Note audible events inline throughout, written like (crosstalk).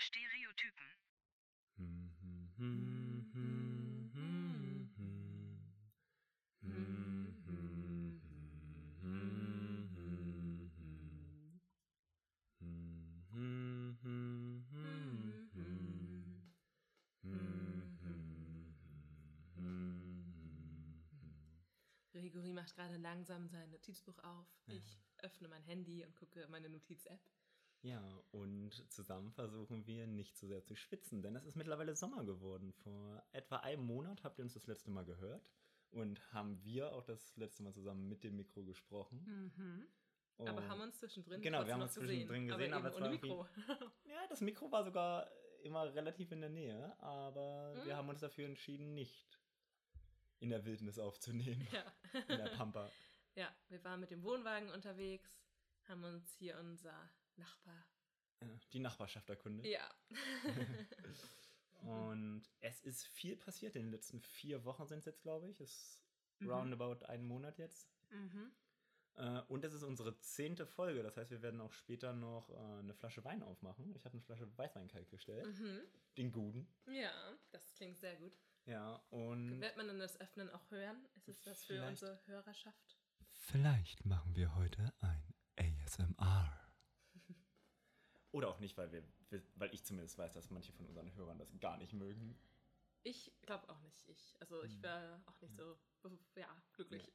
Stereotypen. Gregory macht gerade langsam sein Notizbuch auf. Ich öffne mein Handy und gucke meine Notiz-App. Ja, und zusammen versuchen wir nicht zu sehr zu schwitzen, denn es ist mittlerweile Sommer geworden. Vor etwa einem Monat habt ihr uns das letzte Mal gehört und haben wir auch das letzte Mal zusammen mit dem Mikro gesprochen. Mhm. Aber haben uns zwischendrin Genau, wir haben uns zwischendrin gesehen, aber, aber eben es war Mikro. (laughs) Ja, das Mikro war sogar immer relativ in der Nähe, aber wir Mhm. haben uns dafür entschieden, nicht in der Wildnis aufzunehmen, ja. in der Pampa. (laughs) ja, wir waren mit dem Wohnwagen unterwegs, haben uns hier unser Nachbar. Ja, Die Nachbarschaft erkundet. Ja. (laughs) Und es ist viel passiert in den letzten vier Wochen sind es jetzt, glaube ich. Es ist Mhm. roundabout einen Monat jetzt. mhm. Äh, Und es ist unsere zehnte Folge. Das heißt, wir werden auch später noch äh, eine Flasche Wein aufmachen. Ich habe eine Flasche Weißwein kalt gestellt. Mhm. Den guten. Ja, das klingt sehr gut. Ja, und Wird man dann das Öffnen auch hören? Ist es was für unsere Hörerschaft? vielleicht machen wir heute ein ASMR. Oder auch nicht, weil, wir, weil ich zumindest weiß, dass manche von unseren Hörern das gar nicht mögen. Ich glaube auch nicht. Ich, also ich Mhm. wäre auch nicht so, ja, glücklich.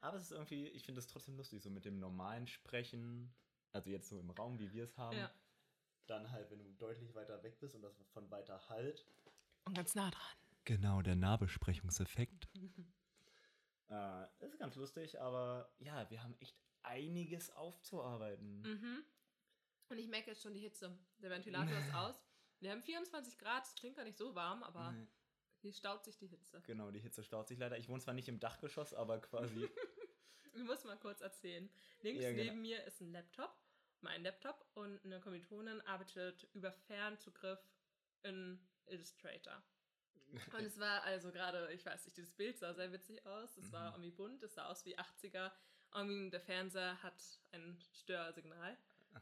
Aber es ist irgendwie, ich finde es trotzdem lustig, so mit dem normalen Sprechen, also jetzt so im Raum, wie wir es haben. Ja. Dann halt, wenn du deutlich weiter weg bist und das von weiter halt. Und ganz nah dran. Genau, der Nahbesprechungseffekt. (laughs) äh, ist ganz lustig, aber ja, wir haben echt einiges aufzuarbeiten. Mhm. Und ich merke jetzt schon die Hitze. Der Ventilator ist (laughs) aus. Wir haben 24 Grad, es klingt gar nicht so warm, aber Nee. hier staut sich die Hitze. Genau, die Hitze staut sich leider. Ich wohne zwar nicht im Dachgeschoss, aber quasi. (laughs) Ich muss mal kurz erzählen. Links Ja, genau. neben mir ist ein Laptop, mein Laptop, und eine Kommilitonin arbeitet über Fernzugriff in Illustrator. Und es war also gerade, ich weiß nicht, dieses Bild sah sehr witzig aus. Es war Mhm. irgendwie bunt, es sah aus wie 80er. Irgendwie der Fernseher hat ein Störsignal.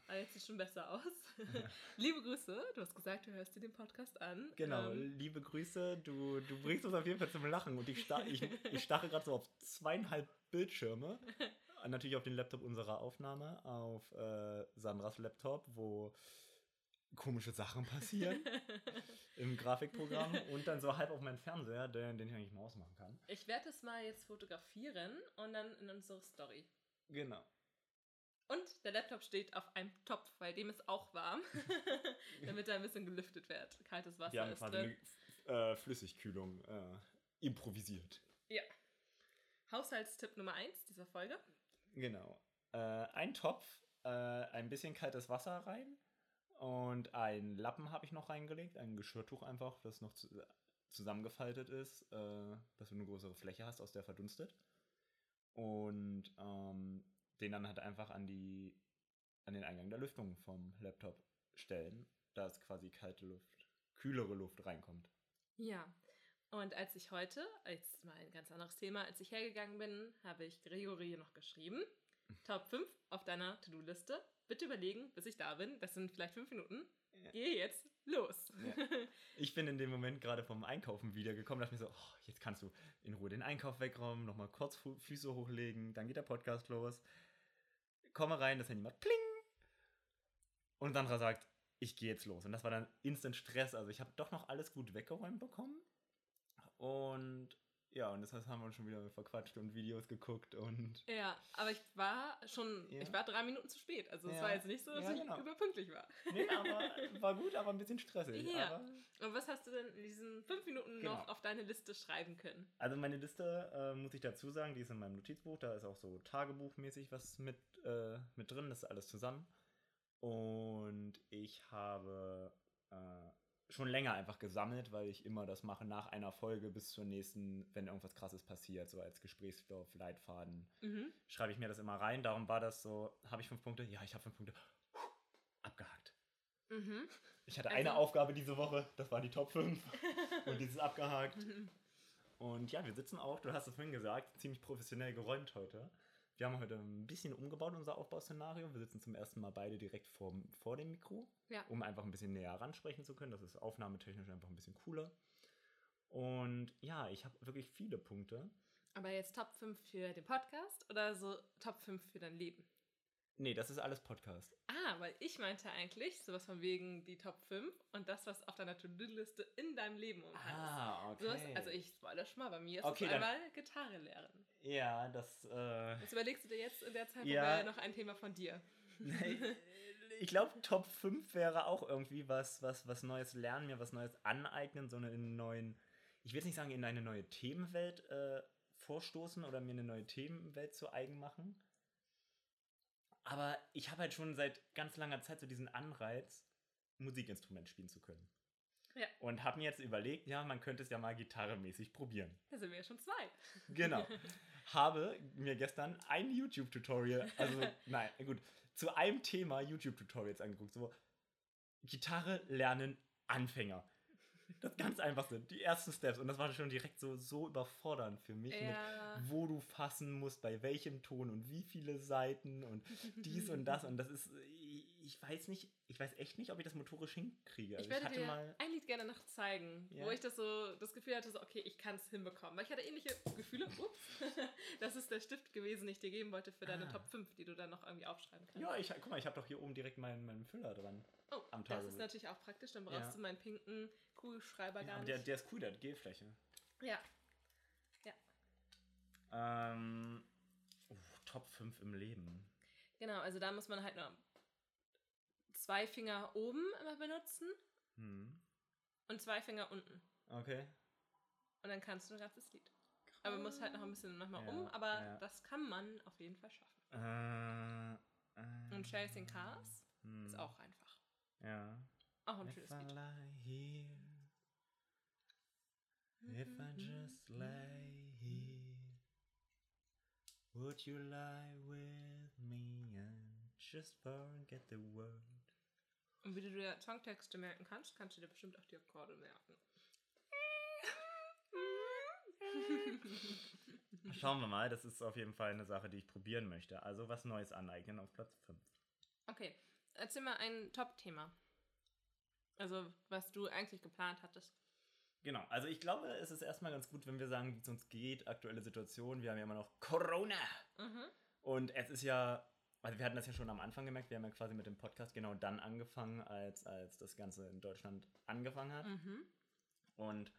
Aber jetzt sieht schon besser aus. (laughs) Liebe Grüße, du hast gesagt, du hörst dir den Podcast an. Genau, Ähm, liebe Grüße, du, du bringst uns auf jeden Fall zum Lachen und ich, sta ich, ich starre gerade so auf zweieinhalb Bildschirme. (laughs) Natürlich auf den Laptop unserer Aufnahme, auf äh, Sandras Laptop, wo komische Sachen passieren (laughs) im Grafikprogramm und dann so halb auf meinen Fernseher, den, den ich eigentlich mal ausmachen kann. ich werde es mal jetzt fotografieren und dann in unsere Story. Genau. Und der Laptop steht auf einem Topf, weil dem ist auch warm, (laughs) damit er ein bisschen gelüftet wird. Kaltes Wasser Wir haben ist drin. eine äh, Flüssigkühlung äh, improvisiert. Ja. Haushaltstipp Nummer 1 dieser Folge. Genau. Äh, ein Topf, äh, ein bisschen kaltes Wasser rein und ein Lappen habe ich noch reingelegt, ein Geschirrtuch einfach, das noch zu, zusammengefaltet ist, äh, dass du eine größere Fläche hast, aus der verdunstet. Und ähm, den dann halt einfach an die an den Eingang der Lüftung vom Laptop stellen, dass quasi kalte Luft, kühlere Luft reinkommt. Ja. Und als ich heute, jetzt mal ein ganz anderes Thema, als ich hergegangen bin, habe ich Gregory noch geschrieben. Top 5 auf deiner To-Do-Liste. Bitte überlegen, bis ich da bin. Das sind vielleicht fünf Minuten. Ja. Gehe jetzt los. Ja. Ich bin in dem Moment gerade vom Einkaufen wiedergekommen, dachte mir so, oh, jetzt kannst du in Ruhe den Einkauf wegräumen, nochmal kurz Füße hochlegen, dann geht der Podcast los. Komme rein, das Handy macht pling. Und Sandra sagt, ich gehe jetzt los. Und das war dann instant Stress. Also ich habe doch noch alles gut weggeräumt bekommen. Und ja, und das haben wir uns schon wieder verquatscht und Videos geguckt und Ja, aber ich war schon, Ja. ich war drei Minuten zu spät. Also es Ja. war jetzt nicht so, dass Ja, ich genau. überpünktlich war. nee, (laughs) aber war gut, aber ein bisschen stressig. Ja. Aber Und was hast du denn in diesen fünf Minuten Genau. noch auf deine Liste schreiben können? Also meine Liste, äh, muss ich dazu sagen, die ist in meinem Notizbuch. Da ist auch so tagebuchmäßig was mit, äh, mit drin. Das ist alles zusammen. Und ich habe äh, schon länger einfach gesammelt, weil ich immer das mache nach einer Folge bis zur nächsten, wenn irgendwas krasses passiert, so als Gesprächsstoff, Leitfaden. Mhm. Schreibe ich mir das immer rein. Darum war das so, habe ich fünf Punkte? Ja, ich habe fünf Punkte. Puh, abgehakt. Mhm. Ich hatte Also- eine Aufgabe diese Woche, das waren die Top 5. (laughs) und dieses abgehakt. Und ja, wir sitzen auch, du hast es vorhin gesagt, ziemlich professionell geräumt heute. Wir haben heute ein bisschen umgebaut, unser Aufbauszenario. Wir sitzen zum ersten Mal beide direkt vor, vor dem Mikro, Ja. um einfach ein bisschen näher ransprechen zu können. Das ist aufnahmetechnisch einfach ein bisschen cooler. Und ja, ich habe wirklich viele Punkte. Aber jetzt Top 5 für den Podcast oder so Top 5 für dein Leben? Nee, das ist alles Podcast. Ah, weil ich meinte eigentlich sowas von wegen die Top 5 und das, was auf deiner To-Do-Liste in deinem Leben umfasst. Ah, okay. Sowas, also ich spoilere schon mal, bei mir ist Okay, es dann- einmal Gitarre lernen. Ja, das. Äh, Was überlegst du dir jetzt in der Zeit, Ja. noch ein Thema von dir? (laughs) ich glaube, Top 5 wäre auch irgendwie was, was, was Neues lernen, mir was Neues aneignen, so einen neuen, ich will jetzt nicht sagen, in eine neue Themenwelt äh, vorstoßen oder mir eine neue Themenwelt zu eigen machen. Aber ich habe halt schon seit ganz langer Zeit so diesen Anreiz, Musikinstrument spielen zu können. Ja. Und habe mir jetzt überlegt, ja, man könnte es ja mal gitarremäßig probieren. Da sind wir ja schon zwei. Genau. (laughs) Habe mir gestern ein YouTube-Tutorial, also (laughs) nein, gut, zu einem Thema YouTube-Tutorials angeguckt. So Gitarre lernen Anfänger. (laughs) Das ganz einfachste, die ersten Steps. Und das war schon direkt so, so überfordernd für mich, Ja. mit wo du fassen musst, bei welchem Ton und wie viele Seiten und dies und das. Und das ist, ich weiß nicht, ich weiß echt nicht, ob ich das motorisch hinkriege. Also Ich werde hatte dir mal. ein Lied gerne noch zeigen, Ja. wo ich das so das Gefühl hatte, so okay, ich kann es hinbekommen. Weil ich hatte ähnliche Gefühle. Ups. (laughs) das ist der Stift gewesen, den ich dir geben wollte für deine Ah. Top 5, die du dann noch irgendwie aufschreiben kannst. Ja, ich, guck mal, ich habe doch hier oben direkt meinen, meinen Füller dran. oh, am das ist natürlich auch praktisch, dann brauchst Ja. du meinen pinken Kugelschreiber Ja, gar nicht. der, der ist cool, der hat Gelfläche. ja. Ähm, uh, Top 5 im Leben. Genau, also da muss man halt nur zwei Finger oben immer benutzen Hm. und zwei Finger unten. Okay. Und dann kannst du ein ganzes Lied. Aber man muss halt noch ein bisschen manchmal Ja, um, aber ja. das kann man auf jeden Fall schaffen. Äh, äh, Und Chasing Cars hm. ist auch einfach. Ja. Auch ein If schönes I Lied. lie here, if I just lay here, would you lie with me and just forget the word? Und wie du dir Songtexte merken kannst, kannst du dir bestimmt auch die Akkorde merken. (laughs) Schauen wir mal, das ist auf jeden Fall eine Sache, die ich probieren möchte. Also was Neues aneignen auf Platz 5. Okay, erzähl mal ein Top-Thema. Also, was du eigentlich geplant hattest. Genau, also ich glaube, es ist erstmal ganz gut, wenn wir sagen, wie es uns geht, aktuelle Situation. Wir haben ja immer noch Corona. Mhm. Und es ist ja, also wir hatten das ja schon am Anfang gemerkt, wir haben ja quasi mit dem Podcast genau dann angefangen, als, als das Ganze in Deutschland angefangen hat. Mhm. Und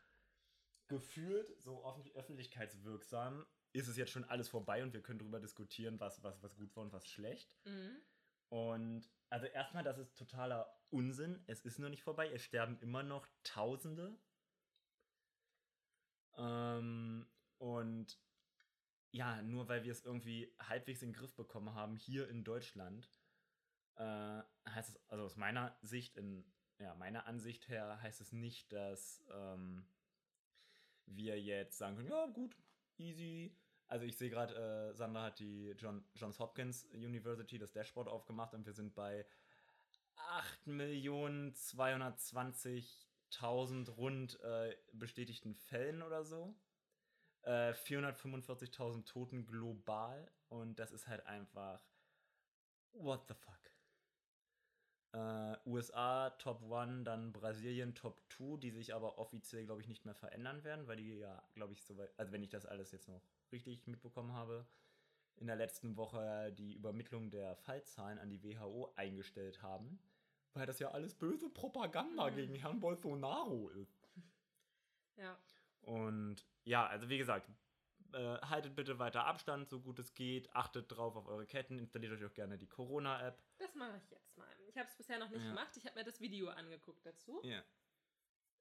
gefühlt, so offen- öffentlichkeitswirksam, ist es jetzt schon alles vorbei und wir können darüber diskutieren, was, was, was gut war und was schlecht. Mhm. Und also erstmal, das ist totaler Unsinn. Es ist noch nicht vorbei. Es sterben immer noch Tausende. Ähm, und ja, nur weil wir es irgendwie halbwegs in den Griff bekommen haben, hier in Deutschland, äh, heißt es, also aus meiner Sicht, in ja, meiner Ansicht her, heißt es nicht, dass ähm, wir jetzt sagen können, ja gut, easy. Also ich sehe gerade, äh, Sandra hat die John, Johns Hopkins University, das Dashboard aufgemacht und wir sind bei 8.220.000 rund äh, bestätigten Fällen oder so. Äh, 445.000 Toten global und das ist halt einfach what the fuck. Äh, USA Top 1, dann Brasilien Top 2, die sich aber offiziell, glaube ich, nicht mehr verändern werden, weil die ja, glaube ich, soweit, also wenn ich das alles jetzt noch richtig mitbekommen habe, in der letzten Woche die Übermittlung der Fallzahlen an die WHO eingestellt haben, weil das ja alles böse Propaganda Mhm. gegen Herrn Bolsonaro ist. Ja. Und ja, also wie gesagt, äh, haltet bitte weiter Abstand, so gut es geht. Achtet drauf auf eure Ketten. Installiert euch auch gerne die Corona-App. Das mache ich jetzt mal. Ich habe es bisher noch nicht Ja. gemacht. Ich habe mir das Video angeguckt dazu. Ja.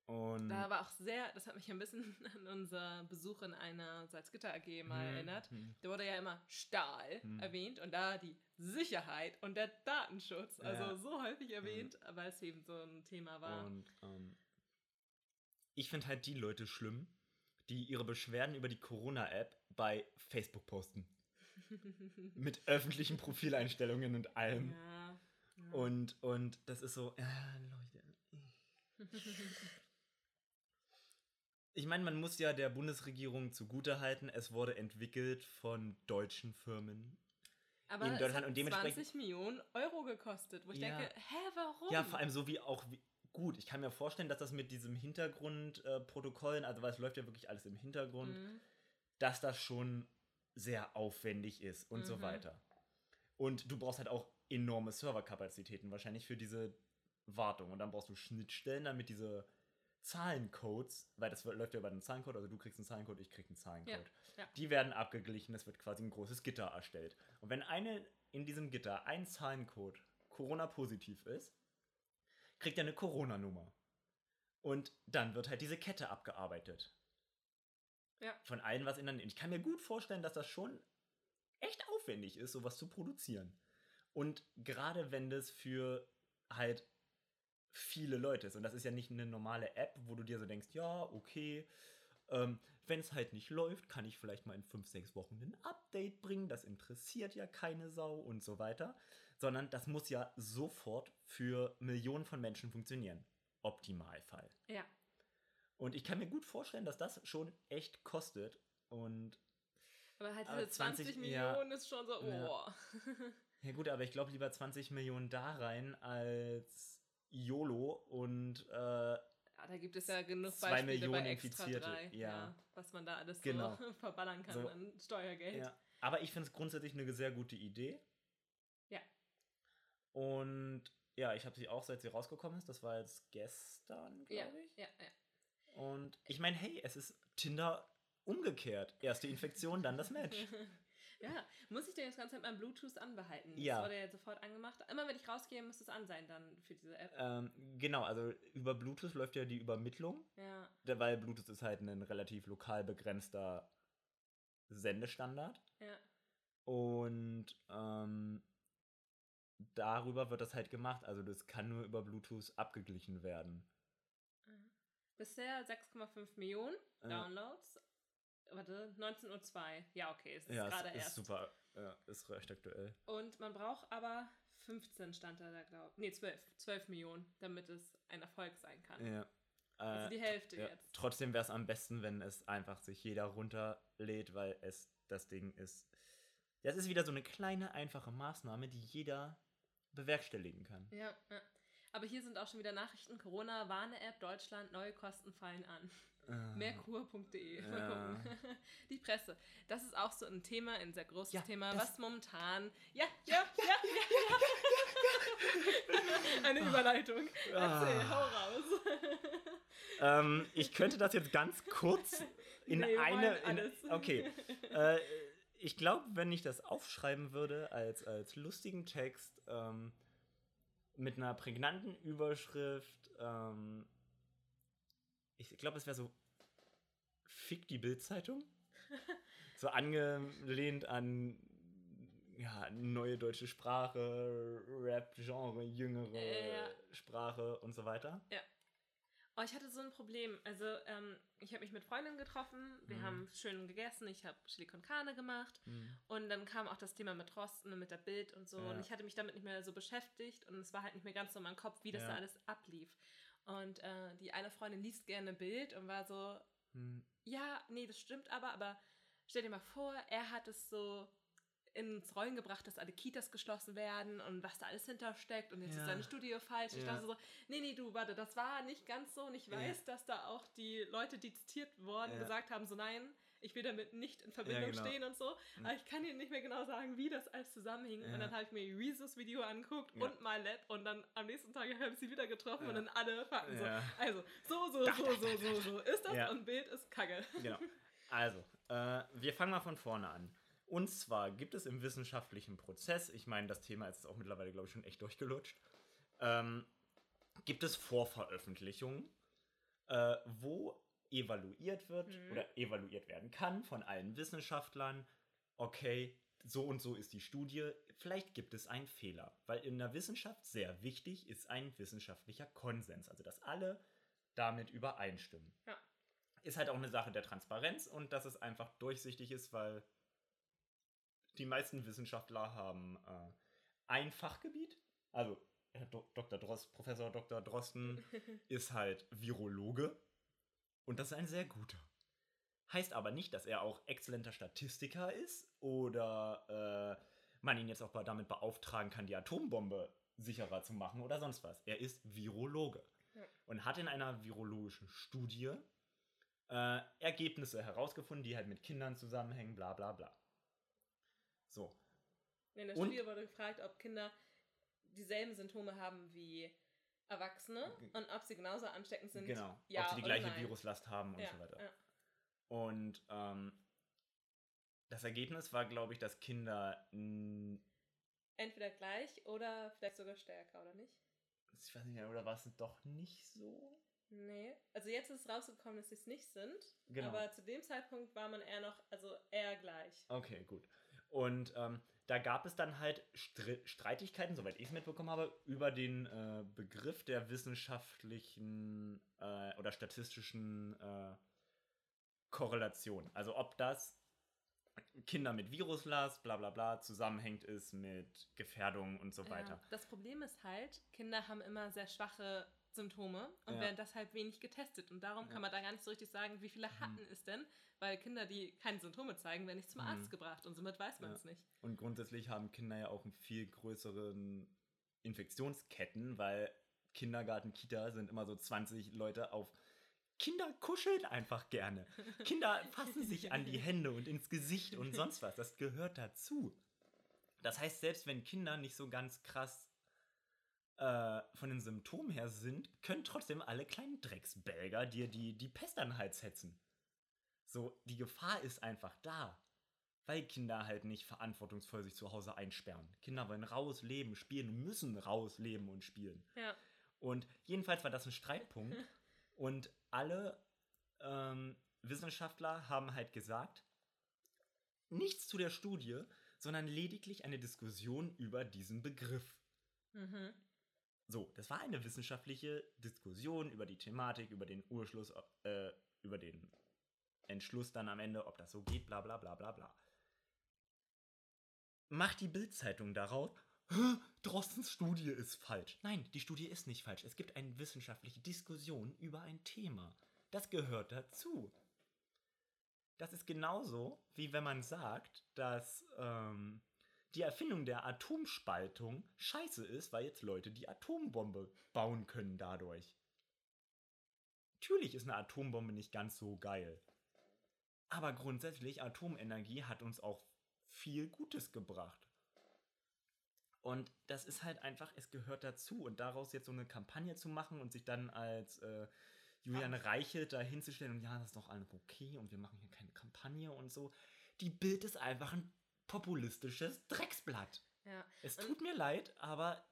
Und. Da war auch sehr, das hat mich ein bisschen (laughs) an unser Besuch in einer Salzgitter AG mal Hm, erinnert. hm. Da wurde ja immer Stahl Hm. erwähnt und da die Sicherheit und der Datenschutz. Also Ja. so häufig erwähnt, weil es eben so ein Thema war. Und ähm, ich finde halt die Leute schlimm, die ihre Beschwerden über die Corona-App bei Facebook posten. (laughs) Mit öffentlichen Profileinstellungen und allem. ja. ja. Und, und das ist so, äh, Leute. (laughs) Ich meine, man muss ja der Bundesregierung zugutehalten, es wurde entwickelt von deutschen Firmen Aber in es Deutschland hat und dementsprechend 20 Millionen Euro gekostet, wo ich Ja. denke, hä, warum? Ja, vor allem so wie auch, wie, gut, ich kann mir vorstellen, dass das mit diesem Hintergrundprotokollen, äh, also weil es läuft ja wirklich alles im Hintergrund, Mhm. dass das schon sehr aufwendig ist und so Mhm. weiter. Und du brauchst halt auch enorme Serverkapazitäten wahrscheinlich für diese Wartung. Und dann brauchst du Schnittstellen, damit diese Zahlencodes, weil das läuft ja über einen Zahlencode, also du kriegst einen Zahlencode, ich krieg einen Zahlencode. ja. Die werden abgeglichen, es wird quasi ein großes Gitter erstellt. Und wenn eine in diesem Gitter ein Zahlencode Corona-positiv ist, kriegt er eine Corona-Nummer. Und dann wird halt diese Kette abgearbeitet. Ja. Von allen was in der Ich kann mir gut vorstellen, dass das schon echt aufwendig ist, sowas zu produzieren. Und gerade wenn das für halt viele Leute ist. Und das ist ja nicht eine normale App, wo du dir so denkst, ja, okay, ähm, wenn es halt nicht läuft, kann ich vielleicht mal in 5, 6 Wochen ein Update bringen. Das interessiert ja keine Sau und so weiter. Sondern das muss ja sofort für Millionen von Menschen funktionieren. Optimalfall. Ja. Und ich kann mir gut vorstellen, dass das schon echt kostet. Und Aber halt diese 20, 20 ja. Millionen ist schon so, Ja. oh. (laughs) ja gut, aber ich glaube lieber 20 Millionen da rein als YOLO und äh, Ja, da gibt es ja genug Zwei Beispiele Millionen bei Extra Infizierte, 3, ja. was man da alles Genau. so (laughs) verballern kann So. an Steuergeld. Ja. Aber ich finde es grundsätzlich eine sehr gute Idee. Ja. Und ja, ich habe sie auch, seit sie rausgekommen ist. Das war jetzt gestern, ja, glaube ich. ja, ja. Und ich meine, hey, es ist Tinder umgekehrt. Erste Infektion, dann das Match. (laughs) ja, muss ich denn das ganze mit meinem Bluetooth anbehalten? Ja. Das wurde ja sofort angemacht. Immer wenn ich rausgehe, muss es an sein dann für diese App. ähm, genau, also über Bluetooth läuft ja die Übermittlung. Ja, Weil Bluetooth ist halt ein relativ lokal begrenzter Sendestandard. ja. Und ähm, darüber wird das halt gemacht. Also das kann nur über Bluetooth abgeglichen werden. Bisher 6,5 Millionen Ja. Downloads. Warte, 19.02 Uhr. Ja, okay, es ist Ja, gerade es ist erst. super. Ja, ist recht aktuell. Und man braucht aber 15 stand da, glaube ich. Nee, 12, 12 Millionen, damit es ein Erfolg sein kann. Ja. Also Äh, die Hälfte ja. jetzt. Trotzdem wäre es am besten, wenn es einfach sich jeder runterlädt, weil es das Ding ist. Das ist wieder so eine kleine, einfache Maßnahme, die jeder bewerkstelligen kann. Ja, ja. Aber hier sind auch schon wieder Nachrichten. Corona-Warne-App Deutschland, neue Kosten fallen an. Äh, Mehrkur.de. Mal Ja. gucken. (laughs) Die Presse. Das ist auch so ein Thema, ein sehr großes Ja, Thema, was momentan. Ja, ja, ja, ja, ja. (laughs) Eine Überleitung. Erzähl, Ah. hau raus. (laughs) ähm, ich könnte das jetzt ganz kurz in Nee, eine. In, okay. Äh, ich glaube, wenn ich das aufschreiben würde als, als lustigen Text ähm, mit einer prägnanten Überschrift, ähm, ich glaube, es wäre so Fick die Bildzeitung. (laughs) so angelehnt an ja, neue deutsche Sprache, Rap-Genre, jüngere Äh, ja. Sprache und so weiter. Oh, ich hatte so ein Problem. Also, ähm, ich habe mich mit Freundinnen getroffen. Wir Mhm. haben schön gegessen. Ich habe Chili con Carne gemacht. Und dann kam auch das Thema mit Rosten und mit der Bild und so. Ja. Und ich hatte mich damit nicht mehr so beschäftigt. Und es war halt nicht mehr ganz so in meinem Kopf, wie das Ja. da alles ablief. Und äh, die eine Freundin liest gerne Bild und war so, Hm. ja, nee, das stimmt aber, aber stell dir mal vor, er hat es so ins Rollen gebracht, dass alle Kitas geschlossen werden und was da alles hintersteckt und jetzt Ja. ist seine Studie falsch. Ich Ja. dachte so, nee, nee, du, warte, das war nicht ganz so und ich Ja. weiß, dass da auch die Leute, die zitiert wurden, Ja. gesagt haben, so nein, ich will damit nicht in Verbindung genau. stehen und so, aber ich kann dir nicht mehr genau sagen, wie das alles zusammenhing Ja. und dann habe ich mir Reese's Video angeguckt Ja. und MyLab und dann am nächsten Tag habe ich sie wieder getroffen Ja. und dann alle Fakten Ja. so, also, so, so, so, so, so, so ist das Ja. und Bild ist kacke. Genau. (laughs) Also, äh, wir fangen mal von vorne an. Und zwar gibt es im wissenschaftlichen Prozess, ich meine, das Thema ist auch mittlerweile, glaube ich, schon echt durchgelutscht, ähm, gibt es Vorveröffentlichungen, äh, wo evaluiert wird Mhm. oder evaluiert werden kann von allen Wissenschaftlern, okay, so und so ist die Studie, vielleicht gibt es einen Fehler. Weil in der Wissenschaft sehr wichtig ist ein wissenschaftlicher Konsens, also dass alle damit übereinstimmen. Ja. Ist halt auch eine Sache der Transparenz und dass es einfach durchsichtig ist, weil die meisten Wissenschaftler haben äh, ein Fachgebiet. Also Herr Do Dr. Drost, Professor Dr. Drosten (laughs) ist halt Virologe und das ist ein sehr guter. Heißt aber nicht, dass er auch exzellenter Statistiker ist oder man ihn jetzt auch damit beauftragen kann, die Atombombe sicherer zu machen oder sonst was. Er ist Virologe Ja. und hat in einer virologischen Studie äh, Ergebnisse herausgefunden, die halt mit Kindern zusammenhängen, bla bla bla. So, In der Und- Studie wurde gefragt, ob Kinder dieselben Symptome haben wie Erwachsene und ob sie genauso ansteckend sind. genau. ja Ob sie die gleiche nein. Viruslast haben und ja, so weiter. Ja. Und ähm, das Ergebnis war, glaube ich, dass Kinder, Entweder gleich oder vielleicht sogar stärker, oder nicht? ich weiß nicht, oder war es doch nicht so? Nee. Also jetzt ist rausgekommen, dass sie es nicht sind. Genau. Aber zu dem Zeitpunkt war man eher noch, also eher gleich. Okay, gut. Und ähm, da gab es dann halt Stri Streitigkeiten, soweit ich es mitbekommen habe, über den äh, Begriff der wissenschaftlichen äh, oder statistischen äh, Korrelation. Also ob das Kinder mit Viruslast, bla bla bla, zusammenhängt ist mit Gefährdung und so weiter. Ja. Das Problem ist halt, Kinder haben immer sehr schwache Symptome und Ja. werden deshalb wenig getestet. Und darum Ja. kann man da gar nicht so richtig sagen, wie viele hatten es denn, weil Kinder, die keine Symptome zeigen, werden nicht zum Mhm. Arzt gebracht und somit weiß man Ja. es nicht. Und grundsätzlich haben Kinder ja auch einen viel größeren Infektionsketten, weil Kindergarten, Kita sind immer so 20 Leute auf. Kinder kuscheln einfach gerne. Kinder (laughs) fassen sich an die Hände und ins Gesicht und sonst was. Das gehört dazu. Das heißt, selbst wenn Kinder nicht so ganz krass äh, von den Symptomen her sind, können trotzdem alle kleinen Drecksbelger dir die, die Pest an den Hals hetzen. So, die Gefahr ist einfach da. Weil Kinder halt nicht verantwortungsvoll sich zu Hause einsperren. Kinder wollen raus, leben, spielen müssen raus, leben und spielen. Ja. Und jedenfalls war das ein Streitpunkt. (laughs) und alle ähm, Wissenschaftler haben halt gesagt, nichts zu der Studie, sondern lediglich eine Diskussion über diesen Begriff. Mhm. So, das war eine wissenschaftliche Diskussion über die Thematik, über den Urschluss, äh, über den Entschluss dann am Ende, ob das so geht, bla bla bla bla bla. Macht die Bildzeitung daraus, "Hä, Drostens Studie ist falsch. Nein, die Studie ist nicht falsch. Es gibt eine wissenschaftliche Diskussion über ein Thema. Das gehört dazu. Das ist genauso, wie wenn man sagt, dass ähm, die Erfindung der Atomspaltung scheiße ist, weil jetzt Leute die Atombombe bauen können dadurch. Natürlich ist eine Atombombe nicht ganz so geil. Aber grundsätzlich, Atomenergie hat uns auch viel Gutes gebracht. Und das ist halt einfach, es gehört dazu. Und daraus jetzt so eine Kampagne zu machen und sich dann als äh, Julian Reichelt da hinzustellen und ja, das ist doch alles okay und wir machen hier keine Kampagne und so. Die Bild ist einfach ein populistisches Drecksblatt. Ja. Es Und- tut mir leid, aber.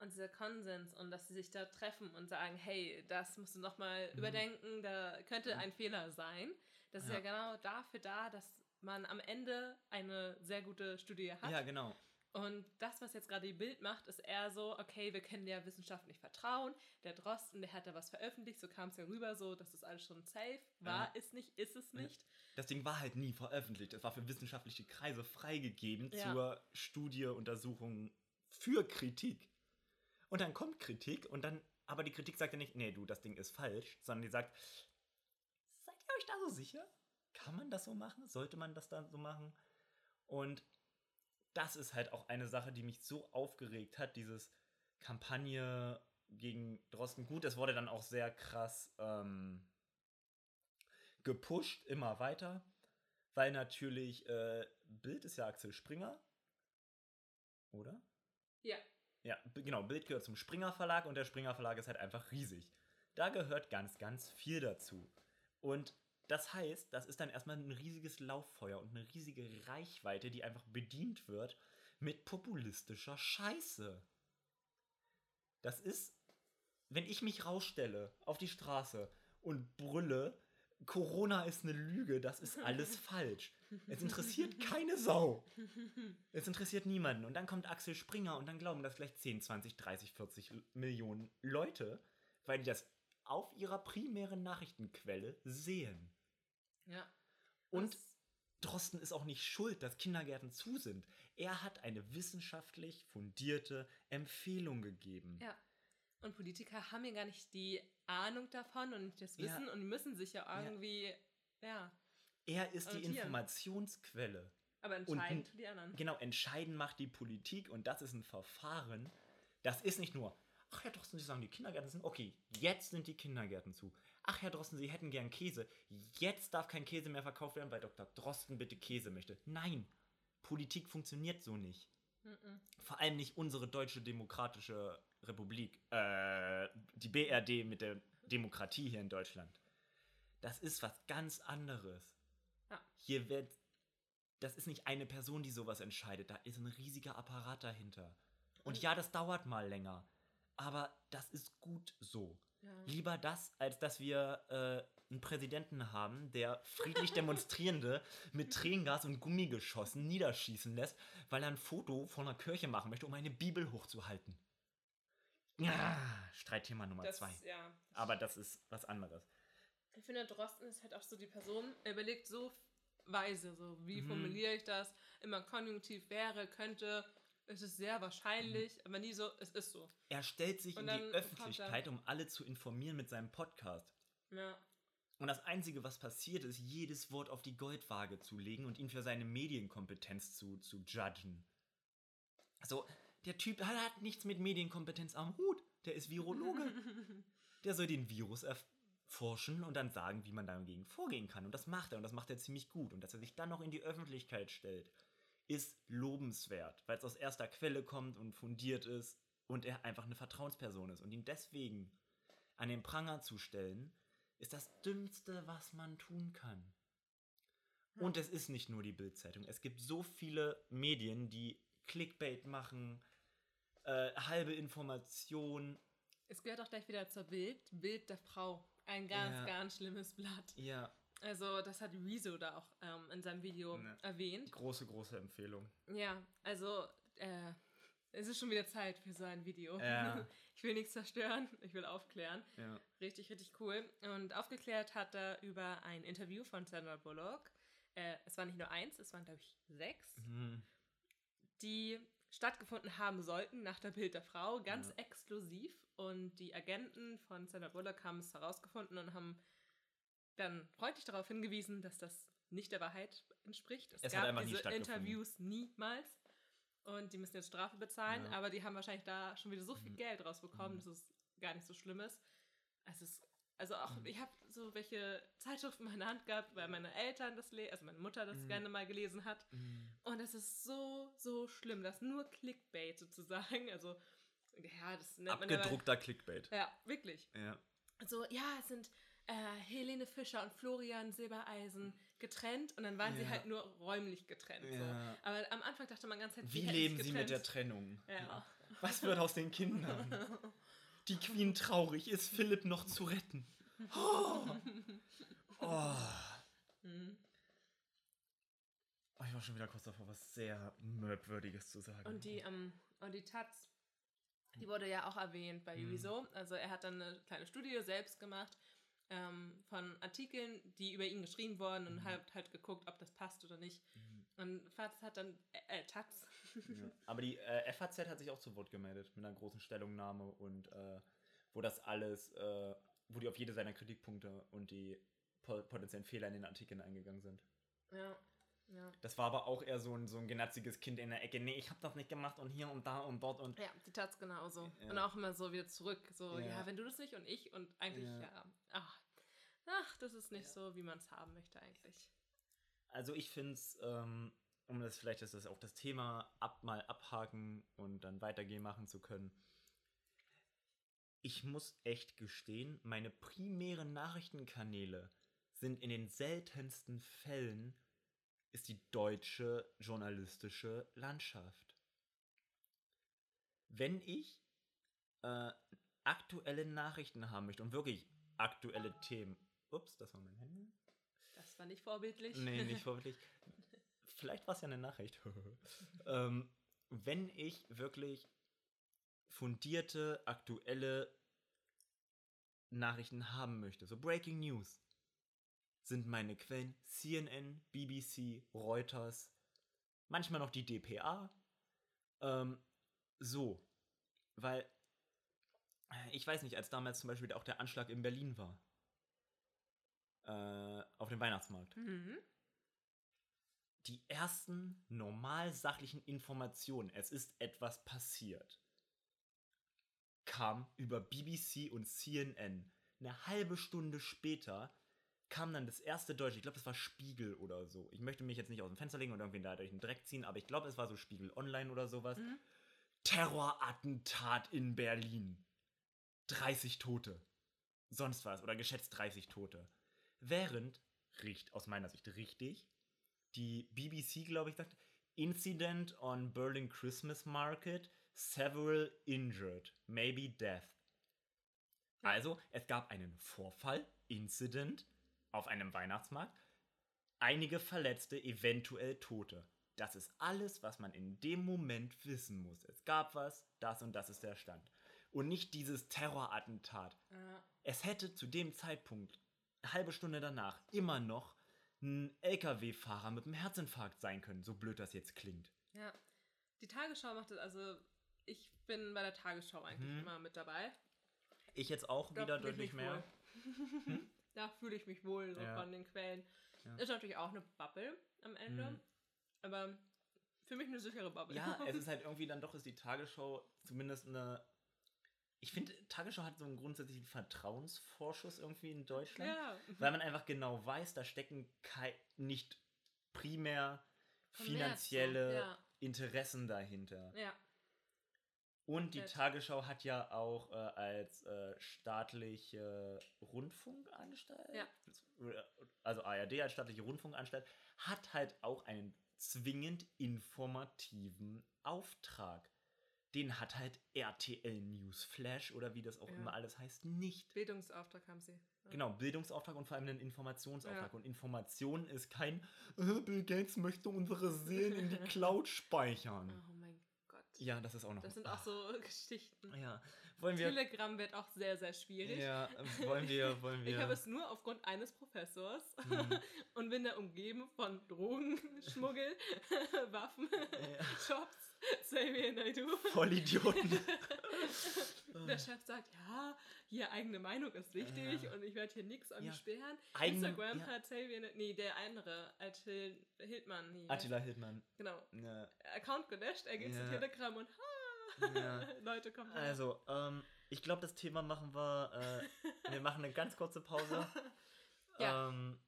Und dieser Konsens und dass sie sich da treffen und sagen, hey, das musst du nochmal Mhm. überdenken, da könnte Mhm. ein Fehler sein. Das ist Ja. ja genau dafür da, dass man am Ende eine sehr gute Studie hat. Ja, genau. Und das, was jetzt gerade die Bild macht, ist eher so, okay, wir können der Wissenschaft nicht vertrauen. Der Drosten, der hat da was veröffentlicht, so kam es ja rüber, so, das ist alles schon safe. War Ja. es nicht, ist es nicht. Das Ding war halt nie veröffentlicht. Es war für wissenschaftliche Kreise freigegeben Ja. zur Studie, Untersuchung für Kritik. Und dann kommt Kritik und dann, aber die Kritik sagt ja nicht, nee, du, das Ding ist falsch, sondern die sagt, seid ihr euch da so sicher? Kann man das so machen? Sollte man das dann so machen? Und das ist halt auch eine Sache, die mich so aufgeregt hat, dieses Kampagne gegen Drosten. Gut, es wurde dann auch sehr krass ähm, gepusht, immer weiter, weil natürlich äh, Bild ist ja Axel Springer, oder? Ja. Ja, genau, Bild gehört zum Springer Verlag und der Springer Verlag ist halt einfach riesig. Da gehört ganz, ganz viel dazu. Und das heißt, das ist dann erstmal ein riesiges Lauffeuer und eine riesige Reichweite, die einfach bedient wird mit populistischer Scheiße. Das ist, wenn ich mich rausstelle auf die Straße und brülle, Corona ist eine Lüge, das ist alles (laughs) falsch. Es interessiert keine Sau. Es interessiert niemanden. Und dann kommt Axel Springer und dann glauben das vielleicht 10, 20, 30, 40 Millionen Leute, weil die das auf ihrer primären Nachrichtenquelle sehen. Ja. Und Das- Drosten ist auch nicht schuld, dass Kindergärten zu sind. Er hat eine wissenschaftlich fundierte Empfehlung gegeben. Ja. Und Politiker haben ja gar nicht die Ahnung davon und nicht das Ja. Wissen und die müssen sich ja Ja. irgendwie, ja. Er ist die Orientieren. Informationsquelle. Aber entscheidend für die anderen. Genau, entscheiden macht die Politik und das ist ein Verfahren. Das ist nicht nur, ach Herr Drosten, Sie sagen, die Kindergärten sind, okay, jetzt sind die Kindergärten zu. Ach Herr Drosten, Sie hätten gern Käse. Jetzt darf kein Käse mehr verkauft werden, weil Dr. Drosten bitte Käse möchte. Nein, Politik funktioniert so nicht. Vor allem nicht unsere deutsche demokratische Republik, äh, die BRD mit der Demokratie hier in Deutschland. Das ist was ganz anderes. Ja. Hier wird, das ist nicht eine Person, die sowas entscheidet. Da ist ein riesiger Apparat dahinter. Und Und- ja, das dauert mal länger. Aber das ist gut so. Ja. Lieber das, als dass wir äh, einen Präsidenten haben, der friedlich Demonstrierende (laughs) mit Tränengas und Gummigeschossen niederschießen lässt, weil er ein Foto von einer Kirche machen möchte, um eine Bibel hochzuhalten. Ja, Streitthema Nummer Das, zwei. ja. Aber das ist was anderes. Ich finde, Drosten ist halt auch so die Person, er überlegt so weise, so wie Mhm. formuliere ich das? Immer konjunktiv wäre, könnte, es ist sehr wahrscheinlich, Mhm. aber nie so, es ist so. Er stellt sich Und in die Öffentlichkeit, um alle zu informieren mit seinem Podcast. Ja. Und das Einzige, was passiert, ist, jedes Wort auf die Goldwaage zu legen und ihn für seine Medienkompetenz zu, zu judgen. Also, der Typ hat, hat nichts mit Medienkompetenz am Hut. Der ist Virologe. (laughs) der soll den Virus erforschen und dann sagen, wie man dagegen vorgehen kann. Und das macht er und das macht er ziemlich gut. Und dass er sich dann noch in die Öffentlichkeit stellt, ist lobenswert, weil es aus erster Quelle kommt und fundiert ist und er einfach eine Vertrauensperson ist. Und ihn deswegen an den Pranger zu stellen, ist das Dümmste, was man tun kann. Ja. Und es ist nicht nur die Bildzeitung. Es gibt so viele Medien, die Clickbait machen, äh, halbe Information. Es gehört auch gleich wieder zur Bild, Bild der Frau. Ein ganz, Ja. ganz schlimmes Blatt. Ja, Also, das hat Rezo da auch ähm, in seinem Video Ne. erwähnt. große, große Empfehlung. Ja, also, äh, es ist schon wieder Zeit für so ein Video. Ja. (laughs) Ich will nichts zerstören, ich will aufklären. Ja. Richtig, richtig cool. Und aufgeklärt hat er über ein Interview von Sandra Bullock. Äh, es war nicht nur eins, es waren, glaube ich, sechs, Mhm. die stattgefunden haben sollten nach der Bild der Frau, ganz Ja. exklusiv. Und die Agenten von Sandra Bullock haben es herausgefunden und haben dann freundlich darauf hingewiesen, dass das nicht der Wahrheit entspricht. Es, Es gab diese. Interviews niemals. Und die müssen jetzt Strafe bezahlen, Ja. aber die haben wahrscheinlich da schon wieder so viel Mhm. Geld rausbekommen, Mhm. dass es gar nicht so schlimm ist. Es ist, also auch, Mhm. ich habe so welche Zeitschriften in meiner Hand gehabt, weil meine Eltern das lesen, also meine Mutter das Mhm. gerne mal gelesen hat. Mhm. Und es ist so, so schlimm. Das ist nur Clickbait sozusagen. Also, ja, das nennt man Abgedruckter Clickbait. Ja, wirklich. Ja. Also, ja, es sind äh, Helene Fischer und Florian Silbereisen getrennt und dann waren sie Ja. halt nur räumlich getrennt. So. Ja. Aber am Anfang dachte man ganz halt, Wie hätten leben sie mit der. Trennung? Ja. Was wird aus den Kindern? Die Queen traurig, ist Philipp noch zu retten? Oh. Oh. Mhm. Oh, Ich war schon wieder kurz davor, was sehr Mörbwürdiges zu sagen. Und die, ähm, und die Taz, die wurde ja auch erwähnt bei Mhm. Rezo. Also er hat dann eine kleine Studie selbst gemacht ähm, von Artikeln, die über ihn geschrieben wurden und Mhm. halt, halt geguckt, ob das passt oder nicht. Mhm. Und Faz hat dann, äh, äh Taz, Ja. Aber die äh, FAZ hat sich auch zu Wort gemeldet mit einer großen Stellungnahme und äh, wo das alles, äh, wo die auf jede seiner Kritikpunkte und die po potenziellen Fehler in den Artikeln eingegangen sind. ja, ja. Das war aber auch eher so ein, so ein genatziges Kind in der Ecke. Nee, ich hab das nicht gemacht und hier und da und dort und. Ja, die Taz genauso. Ja. Und auch immer so wieder zurück. So, ja. Ja. wenn du das nicht und ich und eigentlich, Ja. ja. Ach, ach das ist nicht so, wie man es haben möchte eigentlich. Also ich finde es, ähm, um das vielleicht ist das auch das Thema ab mal abhaken und dann weitergehen machen zu können. Ich muss echt gestehen, meine primären Nachrichtenkanäle sind in den seltensten Fällen ist die deutsche journalistische Landschaft. Wenn ich äh, aktuelle Nachrichten haben möchte und wirklich aktuelle Themen. Ups, das war mein Handy. Das war nicht vorbildlich. Nee, nicht (laughs) vorbildlich. Vielleicht war es ja eine Nachricht. (laughs) ähm, wenn ich wirklich fundierte, aktuelle Nachrichten haben möchte, so Breaking News, sind meine Quellen CNN, BBC, Reuters, manchmal noch die DPA. Ähm, so, weil äh, ich weiß nicht, als damals zum Beispiel auch der Anschlag in Berlin war, äh, auf dem Weihnachtsmarkt. Mhm. die ersten normal sachlichen Informationen, es ist etwas passiert, kam über BBC und CNN. Eine halbe Stunde später kam dann das erste Deutsche, ich glaube, das war Spiegel oder so. Ich möchte mich jetzt nicht aus dem Fenster legen und irgendwie da durch den Dreck ziehen, aber ich glaube, es war so Spiegel Online oder sowas. Mhm. Terrorattentat in Berlin. 30 Tote. Sonst was. Oder geschätzt 30 Tote. Während, richt, aus meiner Sicht richtig, die BBC, glaube ich, sagt, Incident on Berlin Christmas Market, several injured, maybe death. Also, es gab einen Vorfall, Incident, auf einem Weihnachtsmarkt, einige Verletzte, eventuell Tote. Das ist alles, was man in dem Moment wissen muss. Es gab was, das und das ist der Stand. Und nicht dieses Terrorattentat. Ja. Es hätte zu dem Zeitpunkt, eine halbe Stunde danach, immer noch ein LKW-Fahrer mit einem Herzinfarkt sein können, so blöd das jetzt klingt. ja. Die Tagesschau macht das, also ich bin bei der Tagesschau eigentlich Mhm. immer mit dabei. Ich jetzt auch Da wieder deutlich mehr. wohl. Da fühle ich mich wohl so Ja. von den Quellen. Ja. Ist natürlich auch eine Bubble am Ende, Mhm. aber für mich eine sichere Bubble. Ja, es (laughs) ist halt irgendwie dann doch, ist die Tagesschau zumindest eine. Ich finde, Tagesschau hat so einen grundsätzlichen Vertrauensvorschuss irgendwie in Deutschland. ja. Weil man einfach genau weiß, da stecken nicht primär Kommerz, finanzielle. Interessen dahinter. ja. Und die. Tagesschau hat ja auch äh, als äh, staatliche Rundfunkanstalt, Ja. also ARD als staatliche Rundfunkanstalt, hat halt auch einen zwingend informativen Auftrag. Den hat halt RTL News Flash oder wie das auch Ja. immer alles heißt, nicht. Bildungsauftrag haben sie. Ja. Genau, Bildungsauftrag und vor allem einen Informationsauftrag. Ja. Und Information ist kein, äh, Bill Gates möchte unsere Seelen in die (laughs) Cloud speichern. Ja, das ist auch noch. Das sind auch so (laughs) Geschichten. Ja, wollen wir. Telegram wird auch sehr, sehr schwierig. Ja, wollen wir, (laughs) wollen wir. Ich habe es nur aufgrund eines Professors Mhm. (laughs) und bin da umgeben von Drogen, Schmuggel, Waffen, Ja. Shops, Xavier Naidoo. Vollidioten. (laughs) Der Chef sagt, ja, hier eigene Meinung ist wichtig Ja. und ich werde hier nichts an Ja. sperren. Eigene- Instagram ja. hat Xavier, nee, der andere, Attila Hildmann. Nee, Attila Hildmann. Genau. Ja, Account gelöscht, er geht zu Telegram und ha. (laughs) Leute kommen her. Also, ähm, ich glaube, das Thema machen wir. Äh, wir machen eine ganz kurze Pause. (laughs) Ja. Ähm,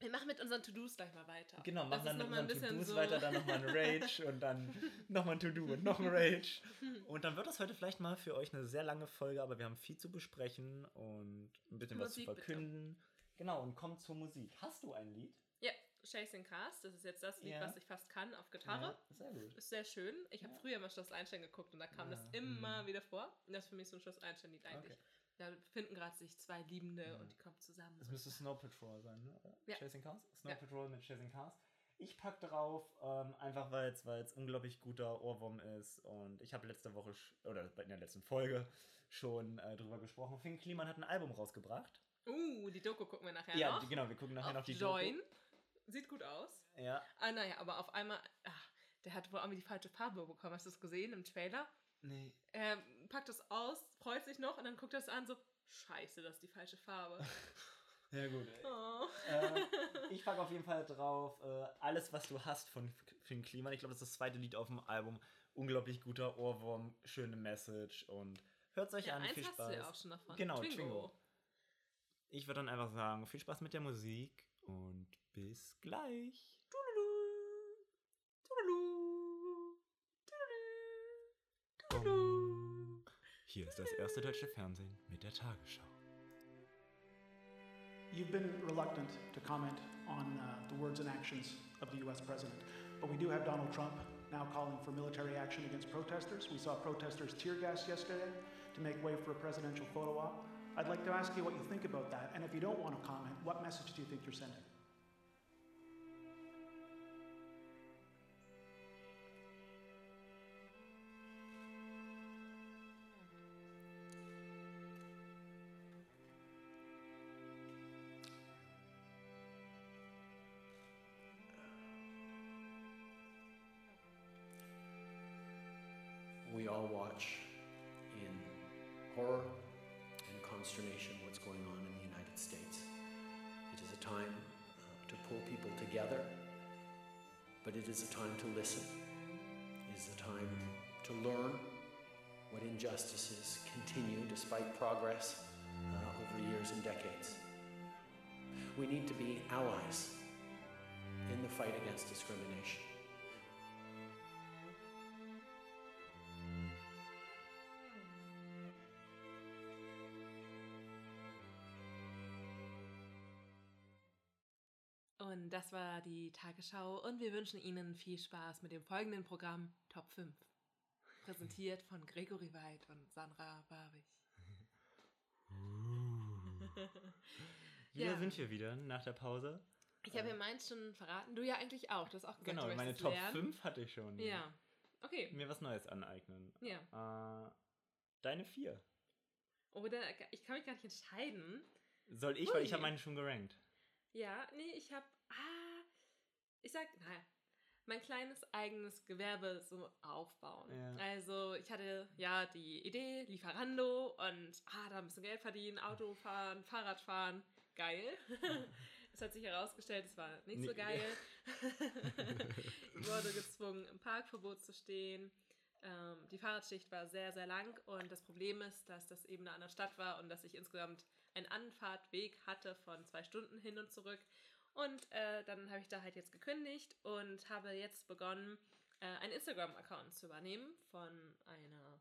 Wir machen mit unseren To-Dos gleich mal weiter. genau, machen dann noch mal ein bisschen To-Dos so- weiter, dann nochmal ein (laughs) Rage und dann nochmal ein To-Do und noch ein Rage. Und dann wird das heute vielleicht mal für euch eine sehr lange Folge, aber wir haben viel zu besprechen und ein bisschen was zu Musik bitte. verkünden. Genau, und kommt zur Musik. Hast du ein Lied? Ja, Chasing Cars, das ist jetzt das Lied, Ja. was ich fast kann auf Gitarre. Ja, sehr gut. Ist sehr schön. Ich habe Ja. früher mal Schloss Einstein geguckt und da kam Ja, das immer mhm. wieder vor. Und das ist für mich so ein Schloss Einstein-Lied eigentlich. Okay. Da befinden gerade sich zwei Liebende Ja. und die kommen zusammen. Das müsste Snow Patrol sein, ne? Ja. Chasing Cars? Snow Ja. Patrol mit Chasing Cars. Ich pack drauf, ähm, einfach weil es unglaublich guter Ohrwurm ist. Und ich habe letzte Woche, oder in der letzten Folge schon äh, drüber gesprochen. Finn Kliman hat ein Album rausgebracht. Uh, die Doku gucken wir nachher Ja, noch. die, genau, wir gucken nachher Auf noch die Join. Sieht gut aus. Doku. Ja, Ah, naja, aber auf einmal, ach, der hat wohl irgendwie die falsche Farbe bekommen. Hast du das gesehen im Trailer? Nee. Er packt es aus, freut sich noch und dann guckt er es an, so, scheiße, das ist die falsche Farbe. (laughs) Ja, gut. Oh. äh, ich pack auf jeden Fall drauf äh, Alles, was du hast von Finn Kliman. Ich glaube, das ist das zweite Lied auf dem Album. Unglaublich guter Ohrwurm, schöne Message und hört euch Ja, an. eins Viel hast Spaß. du ja auch schon davon. Genau, Twingo. Ich würde dann einfach sagen, viel Spaß mit der Musik und bis gleich. Hier ist das erste deutsche Fernsehen mit der Tagesschau. You've been reluctant to comment on uh, the words and actions of the US president, but we do have Donald Trump now calling for military action against protesters. We saw protesters tear gas yesterday to make way for a presidential photo op. I'd like to ask you what you think about that, and if you don't want to comment, what message do you think you're sending? To listen. Is the time to learn what injustices continue despite progress uh, over years and decades. We need to be allies in the fight against discrimination. Das war die Tagesschau und wir wünschen Ihnen viel Spaß mit dem folgenden Programm Top 5. Präsentiert von Gregory Weid und Sandra. Hier (laughs) Ja. sind wir wieder nach der Pause. Ich habe ja meins schon verraten, du ja eigentlich auch. Du hast auch gesagt, Genau, meine Top lernen. 5 hatte ich schon. Ja, okay. Mir was Neues aneignen. Ja. Äh, deine 4. Oder ich kann mich gar nicht entscheiden. Soll ich, weil ich Ui. habe meine schon gerankt. Ja, nee, ich habe, ah, ich sag, naja, mein kleines eigenes Gewerbe so aufbauen. Ja. Also ich hatte ja die Idee, Lieferando und ah, da ein bisschen Geld verdienen, Auto fahren, Fahrrad fahren, geil. (laughs) Es hat sich herausgestellt, es war nicht so Nee. geil. (laughs) ich wurde gezwungen, im Parkverbot zu stehen. Ähm, die Fahrradschicht war sehr, sehr lang und das Problem ist, dass das eben eine andere Stadt war und dass ich insgesamt einen Anfahrtweg hatte von zwei Stunden hin und zurück. Und äh, dann habe ich da halt jetzt gekündigt und habe jetzt begonnen, äh, einen Instagram-Account zu übernehmen von einer,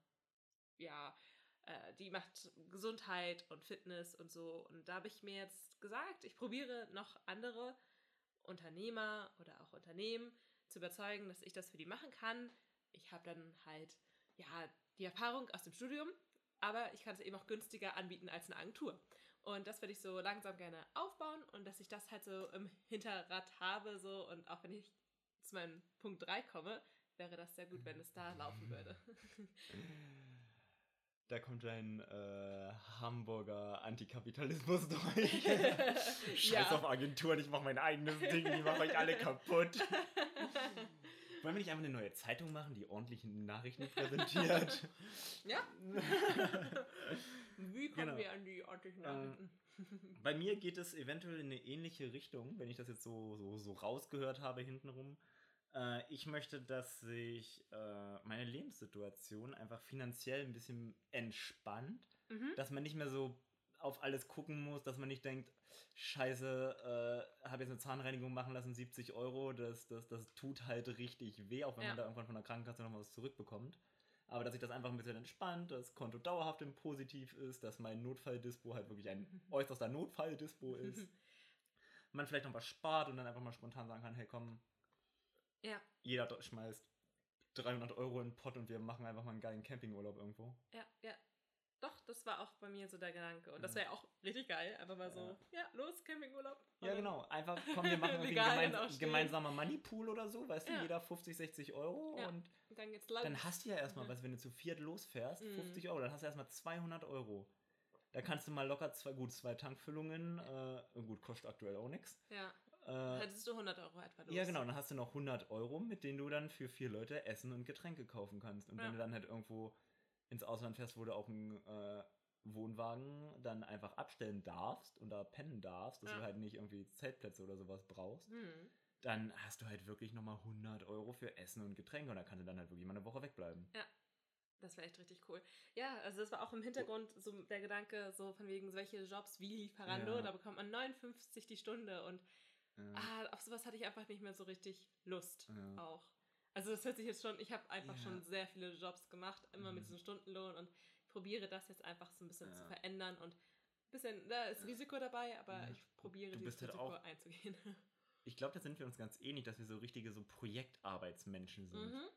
ja, äh, die macht Gesundheit und Fitness und so. Und da habe ich mir jetzt gesagt, ich probiere noch andere Unternehmer oder auch Unternehmen zu überzeugen, dass ich das für die machen kann. Ich habe dann halt, ja, die Erfahrung aus dem Studium, aber ich kann es eben auch günstiger anbieten als eine Agentur. Und das würde ich so langsam gerne aufbauen und dass ich das halt so im Hinterrad habe, so und auch wenn ich zu meinem Punkt 3 komme, wäre das sehr gut, wenn es da laufen würde. (laughs) Da kommt ein äh, Hamburger Antikapitalismus (laughs) durch. (laughs) Scheiß Ja. auf Agenturen, ich mache mein eigenes Ding, die machen euch alle kaputt. Wollen wir nicht einfach eine neue Zeitung machen, die ordentliche Nachrichten präsentiert? ja. Wie kommen Genau. wir an die örtlichen Nachrichten? (laughs) Bei mir geht es eventuell in eine ähnliche Richtung, wenn ich das jetzt so, so, so rausgehört habe hintenrum. Äh, ich möchte, dass sich äh, meine Lebenssituation einfach finanziell ein bisschen entspannt. Mhm. dass man nicht mehr so auf alles gucken muss, dass man nicht denkt, scheiße, äh, habe jetzt eine Zahnreinigung machen lassen, 70 Euro, das, das, das tut halt richtig weh, auch wenn Ja. man da irgendwann von der Krankenkasse nochmal was zurückbekommt. Aber dass sich das einfach ein bisschen entspannt, das Konto dauerhaft im Positiv ist, dass mein Notfalldispo halt wirklich ein äußerster Notfalldispo (laughs) ist. man vielleicht noch was spart und dann einfach mal spontan sagen kann, hey komm, Ja, jeder schmeißt 300 Euro in den Pott und wir machen einfach mal einen geilen Campingurlaub irgendwo. ja, ja. Doch, das war auch bei mir so der Gedanke. Und das Ja. wäre auch richtig geil. Einfach mal so, ja, los, Campingurlaub. Ja, genau. Einfach, komm, wir (laughs) machen irgendwie gemeins gemeinsamer Moneypool oder so, weißt du, Ja. jeder 50, 60 Euro Ja. und dann geht's dann hast du ja erstmal, Mhm. was, wenn du zu viert losfährst, Mhm. 50 Euro, dann hast du erstmal 200 Euro. Da kannst du mal locker zwei, gut, zwei Tankfüllungen, äh, gut, kostet aktuell auch nichts. Ja, Äh, hättest du 100 Euro etwa los. ja, genau, dann hast du noch 100 Euro, mit denen du dann für vier Leute Essen und Getränke kaufen kannst. Und Ja. wenn du dann halt irgendwo ins Ausland fährst, wo du auch einen äh, Wohnwagen dann einfach abstellen darfst und da pennen darfst, dass Ja. du halt nicht irgendwie Zeltplätze oder sowas brauchst, Hm. dann hast du halt wirklich nochmal 100 Euro für Essen und Getränke und da kannst du dann halt wirklich mal eine Woche wegbleiben. Das wäre echt richtig cool. Ja, also das war auch im Hintergrund so der Gedanke, so von wegen solche Jobs wie Lieferando, Ja. da bekommt man 59 die Stunde und Ja. ah, auf sowas hatte ich einfach nicht mehr so richtig Lust Ja. auch. Also das hört sich jetzt schon, ich habe einfach Ja. schon sehr viele Jobs gemacht, immer mit Mhm. diesem Stundenlohn und probiere das jetzt einfach so ein bisschen zu Ja. verändern und ein bisschen, da ist Risiko dabei, aber Ja. ich probiere Du dieses halt Risiko einzugehen. (laughs) Ich glaube, da sind wir uns ganz ähnlich, dass wir so richtige so Projektarbeitsmenschen sind. mhm.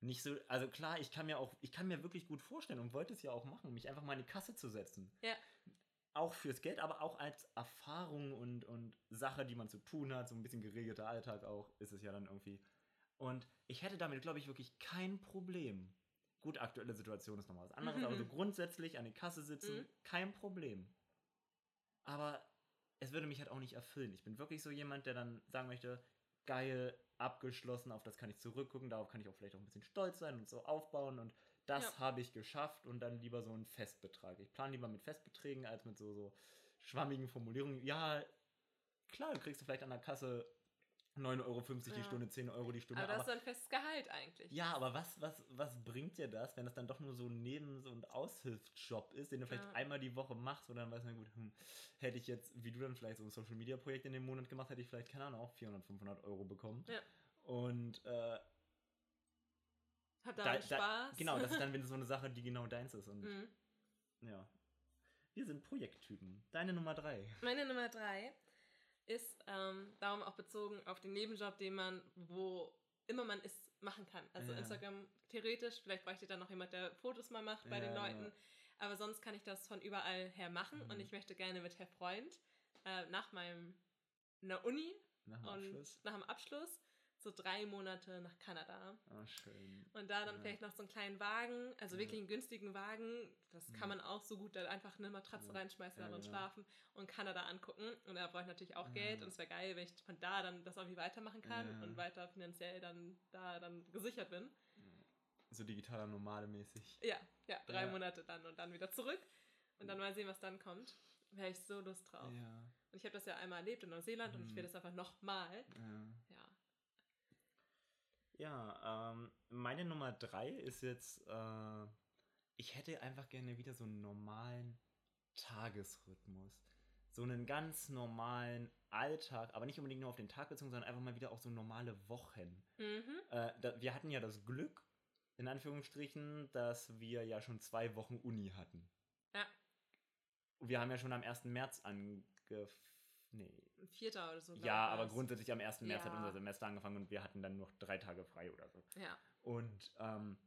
Nicht so, also klar, ich kann mir auch, ich kann mir wirklich gut vorstellen und wollte es ja auch machen, mich einfach mal in die Kasse zu setzen. Ja. Auch fürs Geld, aber auch als Erfahrung und, und Sache, die man zu tun hat, so ein bisschen geregelter Alltag auch, ist es ja dann irgendwie. Und ich hätte damit, glaube ich, wirklich kein Problem. Gut, aktuelle Situation ist nochmal was anderes, aber so Mhm. grundsätzlich an die Kasse sitzen, Mhm. kein Problem. Aber es würde mich halt auch nicht erfüllen. Ich bin wirklich so jemand, der dann sagen möchte, geil, abgeschlossen, auf das kann ich zurückgucken, darauf kann ich auch vielleicht auch ein bisschen stolz sein und so aufbauen und das Ja. habe ich geschafft und dann lieber so einen Festbetrag. Ich plane lieber mit Festbeträgen als mit so, so schwammigen Formulierungen. Ja, klar, du kriegst du vielleicht an der Kasse 9,50 Euro die. Stunde, 10 Euro die Stunde. Aber das aber- ist dann festes Gehalt eigentlich. Ja, aber was, was, was bringt dir das, wenn das dann doch nur so ein Neben- so ein Aushilfsjob ist, den du vielleicht Ja. einmal die Woche machst und dann weißt du, na gut, hm, hätte ich jetzt, wie du dann vielleicht so ein Social-Media-Projekt in dem Monat gemacht, hätte ich vielleicht, keine Ahnung, auch 400, 500 Euro bekommen. Ja. Und äh, Hat da, da, Spaß. genau, das ist dann (laughs) wieder so eine Sache, die genau deins ist. Und Mhm. ja. Wir sind Projekttypen. Deine Nummer drei. Meine Nummer drei ist ähm, darum auch bezogen auf den Nebenjob, den man, wo immer man ist, machen kann. Also Ja. Instagram theoretisch, vielleicht bräuchte dann noch jemand, der Fotos mal macht bei Ja, den. Leuten. Aber sonst kann ich das von überall her machen und Mhm. ich möchte gerne mit Herr Freund äh, nach meinem einer Uni Nach dem und Abschluss. nach dem Abschluss so drei Monate nach Kanada. Ah, schön. Und da dann Ja. vielleicht noch so einen kleinen Wagen, also Ja. wirklich einen günstigen Wagen. Das kann Mhm. man auch so gut da einfach eine Matratze reinschmeißen und schlafen und Kanada angucken. Und da brauche ich natürlich auch Geld. Und es wäre geil, wenn ich von da dann das irgendwie weitermachen kann und weiter finanziell dann da dann gesichert bin. So digitaler Nomade mäßig. Ja, ja, drei. Monate dann und dann wieder zurück. Und dann mal sehen, was dann kommt. Wäre ich so Lust drauf. Ja. Und ich habe das ja einmal erlebt in Neuseeland und ich will Mhm. das einfach nochmal. ja. Ja. Ja, ähm, meine Nummer drei ist jetzt, äh, ich hätte einfach gerne wieder so einen normalen Tagesrhythmus. So einen ganz normalen Alltag, aber nicht unbedingt nur auf den Tag bezogen, sondern einfach mal wieder auch so normale Wochen. Mhm. Äh, da, wir hatten ja das Glück, in Anführungsstrichen, dass wir ja schon zwei Wochen Uni hatten. Ja. Wir haben ja schon am 1. März angefangen. Nee. Vierter oder so. Ja, aber grundsätzlich am 1. März hat Ja. unser Semester angefangen und wir hatten dann noch drei Tage frei oder so. Ja. Und ähm,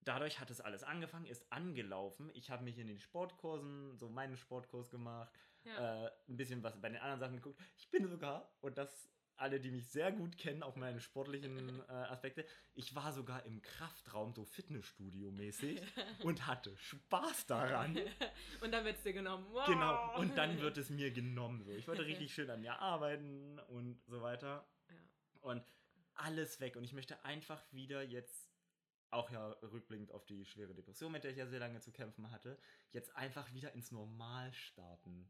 dadurch hat es alles angefangen, ist angelaufen. Ich habe mich in den Sportkursen, so meinen Sportkurs gemacht, Ja. äh, ein bisschen was bei den anderen Sachen geguckt. Ich bin sogar, und das alle, die mich sehr gut kennen, auch meine sportlichen äh, Aspekte, ich war sogar im Kraftraum, so Fitnessstudio-mäßig (laughs) und hatte Spaß daran. (laughs) und dann wird es dir genommen. Wow. Genau, und dann wird es mir genommen. So. Ich wollte (laughs) richtig schön an mir arbeiten und so weiter. Ja. Und alles weg. Und ich möchte einfach wieder jetzt, auch ja rückblickend auf die schwere Depression, mit der ich ja sehr lange zu kämpfen hatte, jetzt einfach wieder ins Normal starten.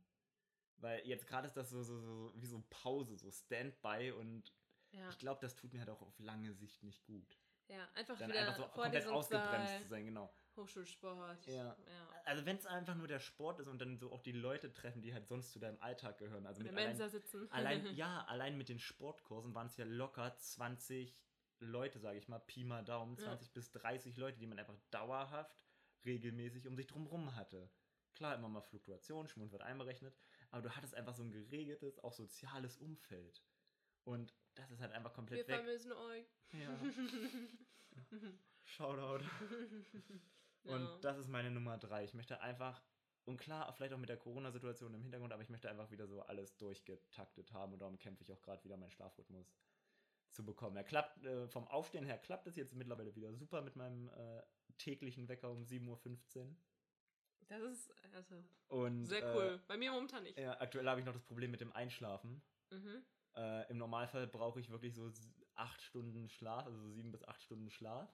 Weil jetzt gerade ist das so, so, so wie so Pause, so Standby und Ja. ich glaube, das tut mir halt auch auf lange Sicht nicht gut. ja, einfach Dann wieder einfach so komplett ausgebremst zu sein, genau. Hochschulsport. Ja. ja. Also wenn es einfach nur der Sport ist und dann so auch die Leute treffen, die halt sonst zu deinem Alltag gehören. Also mit allein, sitzen. allein, (laughs) ja, allein mit den Sportkursen waren es ja locker 20 Leute, sage ich mal, Pi mal Daumen, Ja. 20 bis 30 Leute, die man einfach dauerhaft regelmäßig um sich drumherum hatte. Klar, immer mal Fluktuation, Schwund wird einberechnet, aber du hattest einfach so ein geregeltes, auch soziales Umfeld. Und das ist halt einfach Wir komplett weg. vermissen euch. Ja. (laughs) Shoutout. (laughs) Und Ja. das ist meine Nummer drei. Ich möchte einfach, und klar, vielleicht auch mit der Corona-Situation im Hintergrund, aber ich möchte einfach wieder so alles durchgetaktet haben und darum kämpfe ich auch gerade wieder meinen Schlafrhythmus zu bekommen. Er klappt, äh, vom Aufstehen her klappt es jetzt mittlerweile wieder super mit meinem äh, täglichen Wecker um 7.15 Uhr. Das ist also Und, sehr äh, cool. Bei mir momentan nicht. Ja, aktuell habe ich noch das Problem mit dem Einschlafen. Mhm. Äh, Im Normalfall brauche ich wirklich so acht Stunden Schlaf, also so sieben bis acht Stunden Schlaf.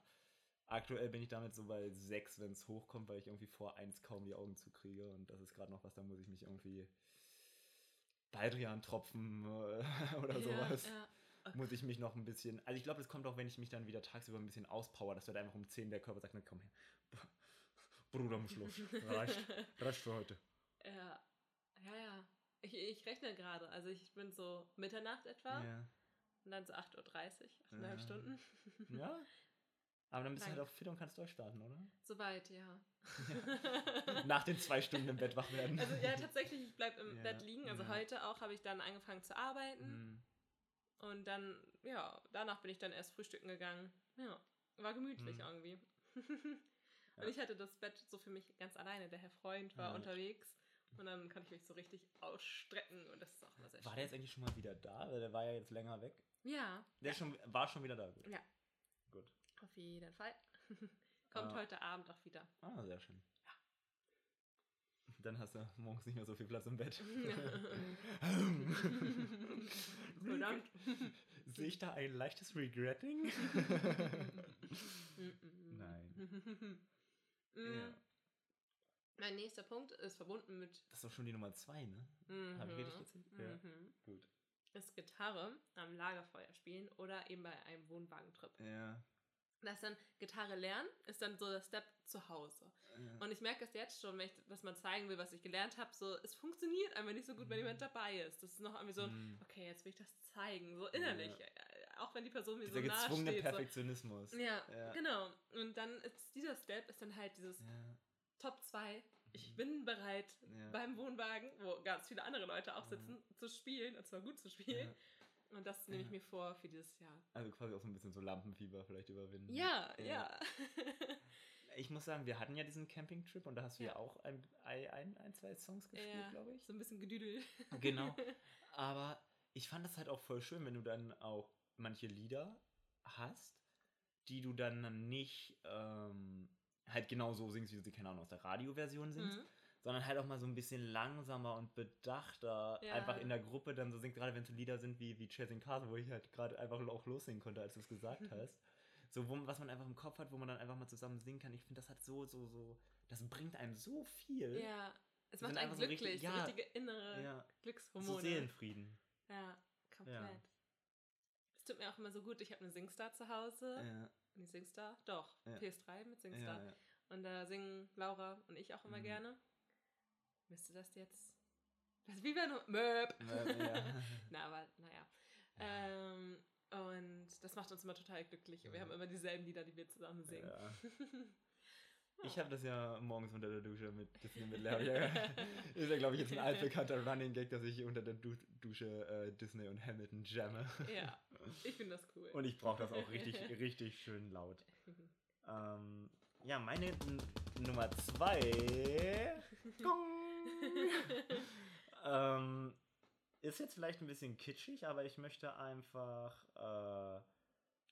Aktuell bin ich damit so bei sechs, wenn es hochkommt, weil ich irgendwie vor eins kaum die Augen zukriege. Und das ist gerade noch was, da muss ich mich irgendwie Baldrian-Tropfen äh, (laughs) oder sowas. Ja, ja. Muss ich mich noch ein bisschen. Also ich glaube, es kommt auch, wenn ich mich dann wieder tagsüber ein bisschen auspower, dass wird einfach um 10 der Körper sagt, na komm her. Bruder, am Schluss. Reicht. Reicht für heute. (laughs) ja, ja, ja. Ich, ich rechne gerade. Also ich bin so Mitternacht etwa Ja. und dann so 8.30 Uhr, 8,5 Ja. Stunden. ja. (laughs) Aber dann bist du Nein. halt auch fit und kannst durchstarten, oder? Soweit, ja. Nach den zwei Stunden im Bett wach werden. Also ja, tatsächlich, ich bleibe im Ja, Bett liegen. Also ja. heute auch habe ich dann angefangen zu arbeiten. Hm. Und dann, ja, danach bin ich dann erst frühstücken gegangen. Ja, war gemütlich Hm. irgendwie. (laughs) Ja. Und ich hatte das Bett so für mich ganz alleine. Der Herr Freund war Ja. unterwegs. Und dann kann ich mich so richtig ausstrecken. Und das ist auch immer sehr War schön. der jetzt eigentlich schon mal wieder da? Weil der war ja jetzt länger weg. Ja, Der ist schon, war schon wieder da. Gut. Ja. Gut. auf jeden Fall. (laughs) Kommt Ah. heute Abend auch wieder. Ah, sehr schön. Dann hast du morgens nicht mehr so viel Platz im Bett. (laughs) (laughs) Verdammt. Sehe ich da ein leichtes Regretting? Nein. Mm. Mein nächster Punkt ist verbunden mit. Das ist doch schon die Nummer zwei, ne? Mhm. Hab ich richtig gezählt? Ja. Mhm. Gut. ist Gitarre am Lagerfeuer spielen oder eben bei einem Wohnwagentrip. Ja. Das dann Gitarre lernen ist dann so der Step zu Hause. ja. Und ich merke es jetzt schon, wenn ich das mal zeigen will, was ich gelernt habe, so es funktioniert einfach nicht so gut, wenn jemand dabei ist. Das ist noch irgendwie so, ein, Mhm. okay, jetzt will ich das zeigen, so innerlich, Ja. Auch wenn die Person mir Dieser so nahe gezwungene steht. So. Perfektionismus. Ja, Ja. genau. Und dann ist dieser Step ist dann halt dieses Ja. Top 2. Ich bin bereit, Ja. beim Wohnwagen, wo ganz viele andere Leute auch sitzen, zu spielen, und zwar gut zu spielen. Und das nehme ich mir vor für dieses Jahr. Also quasi auch so ein bisschen so Lampenfieber vielleicht überwinden. Ja, ja. (laughs) Ich muss sagen, wir hatten ja diesen Campingtrip und da hast du ja, Ja. auch ein, ein, ein, zwei Songs gespielt, Ja, glaube ich. so ein bisschen Gedüdel. Genau. (laughs) Aber ich fand das halt auch voll schön, wenn du dann auch manche Lieder hast, die du dann nicht ähm, halt genau so singst, wie du sie, keine Ahnung, aus der Radioversion singst, Mhm. sondern halt auch mal so ein bisschen langsamer und bedachter Ja. einfach in der Gruppe dann so singst, gerade wenn es so Lieder sind wie, wie Chasing Cars, wo ich halt gerade einfach auch lossingen konnte, als du es gesagt (laughs) hast. So, wo, was man einfach im Kopf hat, wo man dann einfach mal zusammen singen kann. Ich finde, das hat so, so, so, das bringt einem so viel. Ja, es macht einen einfach so richtig- glücklich, so ja. richtige innere Ja, so Glückshormone. Seelenfrieden. Ja, komplett. Ja. Tut mir auch immer so gut, ich habe eine Singstar zu Hause. Ja, Nee, Singstar? Doch, Ja. PS3 mit Singstar. ja. Und da singen Laura und ich auch immer Mhm. gerne. Müsste das jetzt. Das ist wie wenn. Möp. (laughs) Ja, ja. Na, aber naja. Ähm, und das macht uns immer total glücklich. Und wir haben immer dieselben Lieder, die wir zusammen singen. (laughs) Ich habe das ja morgens unter der Dusche mit Disney mit Larry. (laughs) Ist ja, glaube ich, jetzt ein (laughs) altbekannter Running Gag, dass ich unter der du Dusche äh, Disney und Hamilton jamme. ja, (laughs) ich finde das cool. Und ich brauche das auch richtig, richtig schön laut. Ähm, ja, meine N Nummer zwei ähm, ist jetzt vielleicht ein bisschen kitschig, aber ich möchte einfach, äh,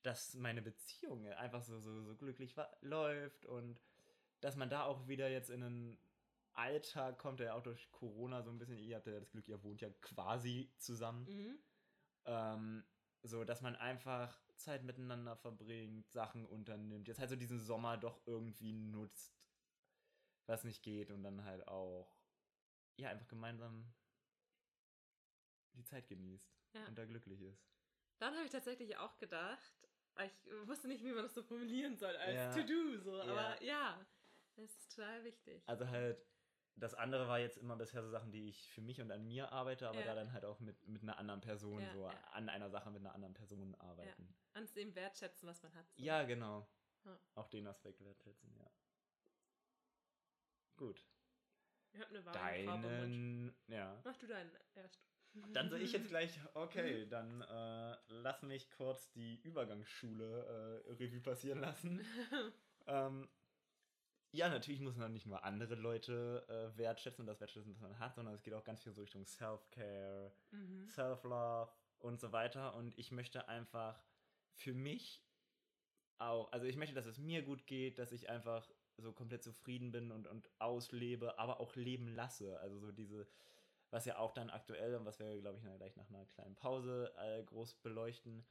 dass meine Beziehung einfach so, so, so glücklich läuft und dass man da auch wieder jetzt in einen Alltag kommt, der auch durch Corona so ein bisschen, ihr habt ja das Glück, ihr wohnt ja quasi zusammen. mhm. Ähm, so, dass man einfach Zeit miteinander verbringt, Sachen unternimmt. Jetzt halt so diesen Sommer doch irgendwie nutzt, was nicht geht und dann halt auch, ja, einfach gemeinsam die Zeit genießt Ja. und da glücklich ist. Dann habe ich tatsächlich auch gedacht, ich wusste nicht, wie man das so formulieren soll als Ja. To-Do. So. Ja. Aber ja, das ist total wichtig. Also halt, das andere war jetzt immer bisher so Sachen, die ich für mich und an mir arbeite, aber Ja. da dann halt auch mit, mit einer anderen Person, Ja, so ja. an einer Sache mit einer anderen Person arbeiten. Ans dem wertschätzen, was man hat. So. Ja, genau. Ja. Auch den Aspekt wertschätzen, ja. Gut. Ich habe eine Wahl. Deinen, ja. Mach du deinen erst. Dann soll ich jetzt gleich, okay, (laughs) dann äh, lass mich kurz die Übergangsschule äh, Revue passieren lassen. (laughs) ähm, ja, natürlich muss man nicht nur andere Leute äh, wertschätzen und das wertschätzen, was man hat, sondern es geht auch ganz viel so Richtung Self-Care, mhm. Self-Love und so weiter. Und ich möchte einfach für mich auch, also ich möchte, dass es mir gut geht, dass ich einfach so komplett zufrieden bin und, und auslebe, aber auch leben lasse. Also so diese, was ja auch dann aktuell und was wir, glaube ich, gleich nach einer kleinen Pause äh, groß beleuchten,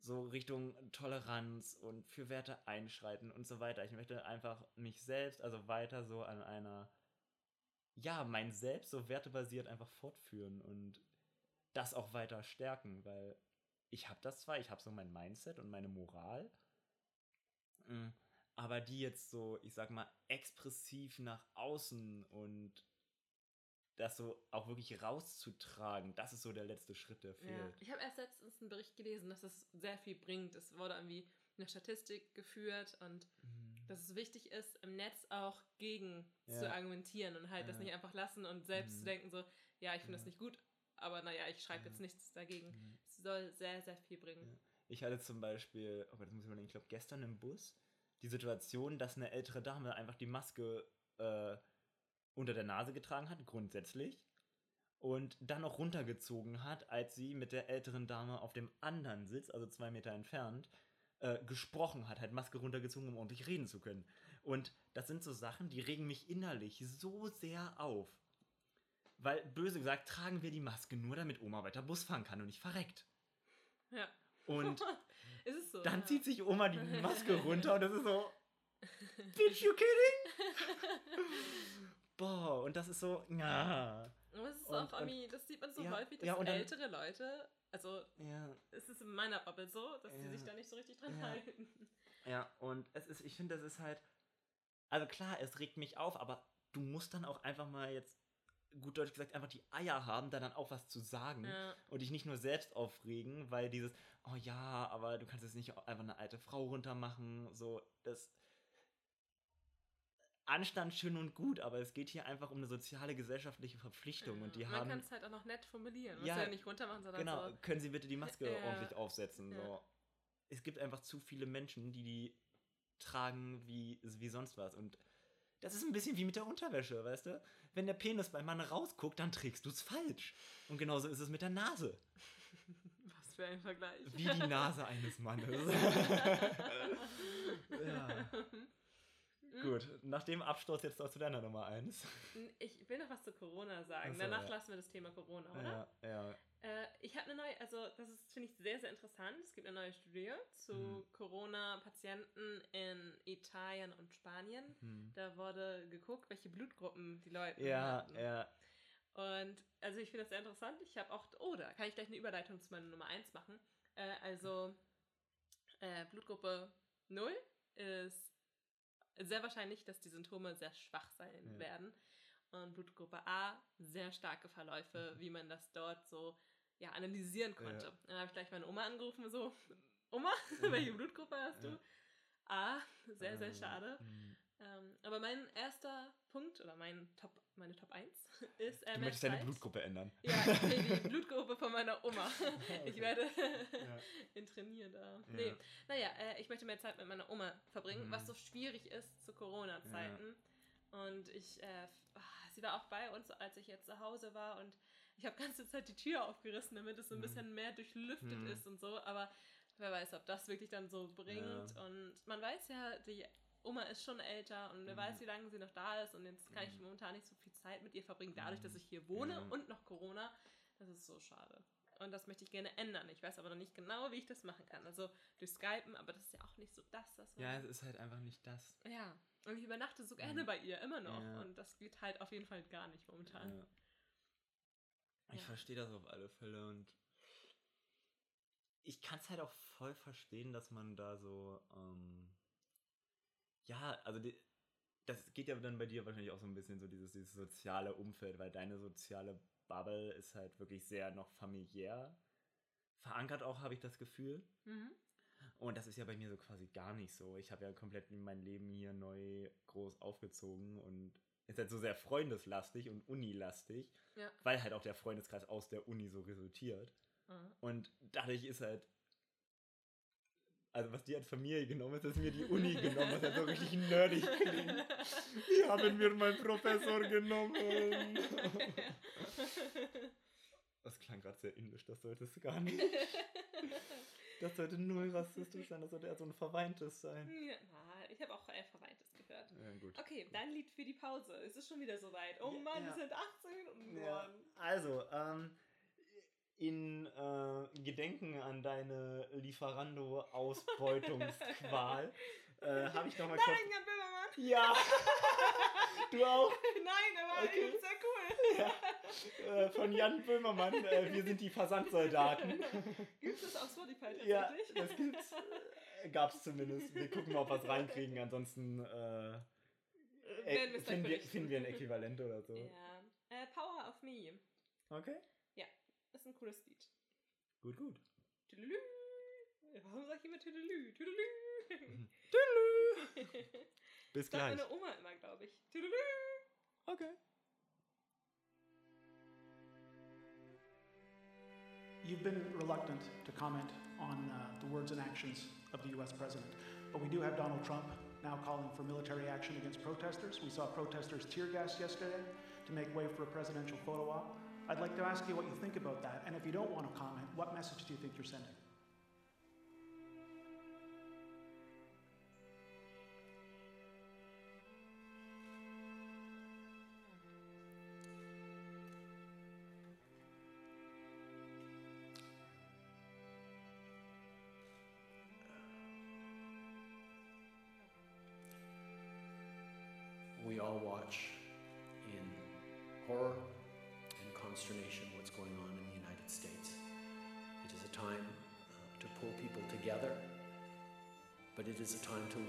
so Richtung Toleranz und für Werte einschreiten und so weiter. Ich möchte einfach mich selbst, also weiter so an einer, ja, mein Selbst so wertebasiert einfach fortführen und das auch weiter stärken, weil ich habe das zwar, ich habe so mein Mindset und meine Moral, mm, aber die jetzt so, ich sag mal, expressiv nach außen und das so auch wirklich rauszutragen, das ist so der letzte Schritt, der Ja. fehlt. Ich habe erst letztens einen Bericht gelesen, dass es sehr viel bringt. Es wurde irgendwie eine Statistik geführt und Mhm. dass es wichtig ist, im Netz auch gegen zu Ja. argumentieren und halt das Ja. nicht einfach lassen und selbst Mhm. zu denken, so, ja, ich finde das Ja. nicht gut, aber naja, ich schreibe Ja. jetzt nichts dagegen. Mhm. Es soll sehr, sehr viel bringen. Ja. Ich hatte zum Beispiel, oh das muss ich überlegen, ich glaube gestern im Bus, die Situation, dass eine ältere Dame einfach die Maske äh, unter der Nase getragen hat, grundsätzlich, und dann noch runtergezogen hat, als sie mit der älteren Dame auf dem anderen Sitz, also zwei Meter entfernt, äh, gesprochen hat, halt Maske runtergezogen, um ordentlich reden zu können. Und das sind so Sachen, die regen mich innerlich so sehr auf. Weil, böse gesagt, tragen wir die Maske nur, damit Oma weiter Bus fahren kann und nicht verreckt. Ja. Und (laughs) ist es so? dann ja. zieht sich Oma die Maske (laughs) runter und das ist so, bitch, you kidding? (laughs) boah, und das ist so, ja. Aber es ist Und- auch irgendwie, das sieht man so ja, häufig, dass ja, dann- ältere Leute, also Ja, es ist in meiner Bubble so, dass die Ja. sich da nicht so richtig dran halten. ja, und es ist, ich finde, das ist halt, also klar, es regt mich auf, aber du musst dann auch einfach mal jetzt, gut deutsch gesagt, einfach die Eier haben, da dann auch was zu sagen. Ja. Und dich nicht nur selbst aufregen, weil dieses, oh ja, aber du kannst jetzt nicht einfach eine alte Frau runtermachen, so, das. Anstand schön und gut, aber es geht hier einfach um eine soziale gesellschaftliche Verpflichtung und die Man haben. kann es halt auch noch nett formulieren. Man Ja, ja nicht runter machen, sondern Genau, so. können Sie bitte die Maske Ja. ordentlich aufsetzen? Ja. So. Es gibt einfach zu viele Menschen, die die tragen wie, wie sonst was. Und das ist ein bisschen wie mit der Unterwäsche, weißt du? Wenn der Penis beim Mann rausguckt, dann trägst du es falsch. Und genauso ist es mit der Nase. (laughs) Was für ein Vergleich. Wie die Nase eines Mannes. (laughs) (laughs) ja. Gut, nach dem Absturz jetzt auch zu deiner Nummer 1. Ich will noch was zu Corona sagen. So, Danach ja. lassen wir das Thema Corona, oder? Ja, ja. Äh, ich habe eine neue, also das ist, finde ich, sehr, sehr interessant. Es gibt eine neue Studie zu Mhm. Corona-Patienten in Italien und Spanien. Hm. Da wurde geguckt, welche Blutgruppen die Leute Ja, hatten. ja. Und also ich finde das sehr interessant. Ich habe auch, oh, da kann ich gleich eine Überleitung zu meiner Nummer 1 machen. Äh, also äh, Blutgruppe 0 ist sehr wahrscheinlich, dass die Symptome sehr schwach sein Ja. werden. Und Blutgruppe A sehr starke Verläufe, wie man das dort so ja, analysieren konnte. Ja. Dann habe ich gleich meine Oma angerufen, so, Oma, (laughs) welche Blutgruppe hast du? A, sehr, sehr Ähm, schade. hm. Ähm, aber mein erster Punkt oder mein Top, meine Top 1 (laughs) ist äh, Du möchtest deine. Blutgruppe ändern. Ja, ich will die (laughs) Blutgruppe von meiner Oma. (laughs) Ich Okay. werde Ja. in Trainier da. Ja. Nee, naja, äh, ich möchte mehr Zeit mit meiner Oma verbringen, Mhm. was so schwierig ist zu Corona-Zeiten. Und ich, äh, ah, sie war auch bei uns, als ich jetzt zu Hause war und ich habe ganze Zeit die Tür aufgerissen, damit es so ein Mhm. bisschen mehr durchlüftet Mhm. ist und so. Aber wer weiß, ob das wirklich dann so bringt. Ja. Und man weiß ja, die Oma ist schon älter und wer Mhm. weiß, wie lange sie noch da ist. Und jetzt kann ich Mhm. momentan nicht so viel Zeit mit ihr verbringen, dadurch, Mhm. dass ich hier wohne Ja. und noch Corona. Das ist so schade. Und das möchte ich gerne ändern. Ich weiß aber noch nicht genau, wie ich das machen kann. Also durch Skypen, aber das ist ja auch nicht so das, was man. Ja, es ist halt einfach nicht das. Ja. Und ich übernachte so gerne bei ihr, immer noch. Ja. Und das geht halt auf jeden Fall gar nicht momentan. Ja. Ich Ja. verstehe das auf alle Fälle und ich kann es halt auch voll verstehen, dass man da so, ähm, ja, also die, das geht ja dann bei dir wahrscheinlich auch so ein bisschen so dieses, dieses soziale Umfeld, weil deine soziale Bubble ist halt wirklich sehr noch familiär verankert auch, habe ich das Gefühl. Mhm. Und das ist ja bei mir so quasi gar nicht so. Ich habe ja komplett mein Leben hier neu groß aufgezogen und ist halt so sehr freundeslastig und unilastig, Ja. weil halt auch der Freundeskreis aus der Uni so resultiert. Ah. Und dadurch ist halt, also was die als Familie genommen ist, ist mir die Uni genommen, was halt so richtig nerdig klingt. Die haben mir meinen Professor genommen. Das klang gerade sehr indisch, das sollte es gar nicht. Das sollte null rassistisch sein, das sollte eher so ein verweintes sein. Ja, ich habe auch ein Verweintes gehört. Ja, gut. Okay, dein Lied für die Pause. Es ist schon wieder soweit. Oh Mann, ja. es sind 18 Minuten Ja, geworden. also, ähm, in äh, Gedenken an deine Lieferando-Ausbeutungsqual (laughs) äh, habe ich noch mal kurz. Nein, Jan Böhmermann! Ja! (laughs) du auch! Nein, er war Okay. okay. sehr cool. Ja. Äh, von Jan Böhmermann. Äh, wir sind die Versandsoldaten. (laughs) Gibt es auf Spotify ja, tatsächlich? das gibt's. Äh, gab's zumindest. Wir gucken mal, ob wir es reinkriegen. Ansonsten äh, finden, wir, finden wir ein Äquivalent oder so. Ja. Power of Me. Okay? Ist ein cooles Lied. Gut, gut. Tüdelü. Warum sag ich immer Tüdelü? Tüdelü. Bis Sagt gleich. meine Oma immer, glaube ich. Tüdelü. Okay. You've been reluctant to comment on uh, the words and actions of the US president, but we do have Donald Trump now calling for military action against protesters. We saw protesters tear gas yesterday to make way for a presidential photo op. I'd like to ask you what you think about that, and if you don't want to comment, what message do you think you're sending?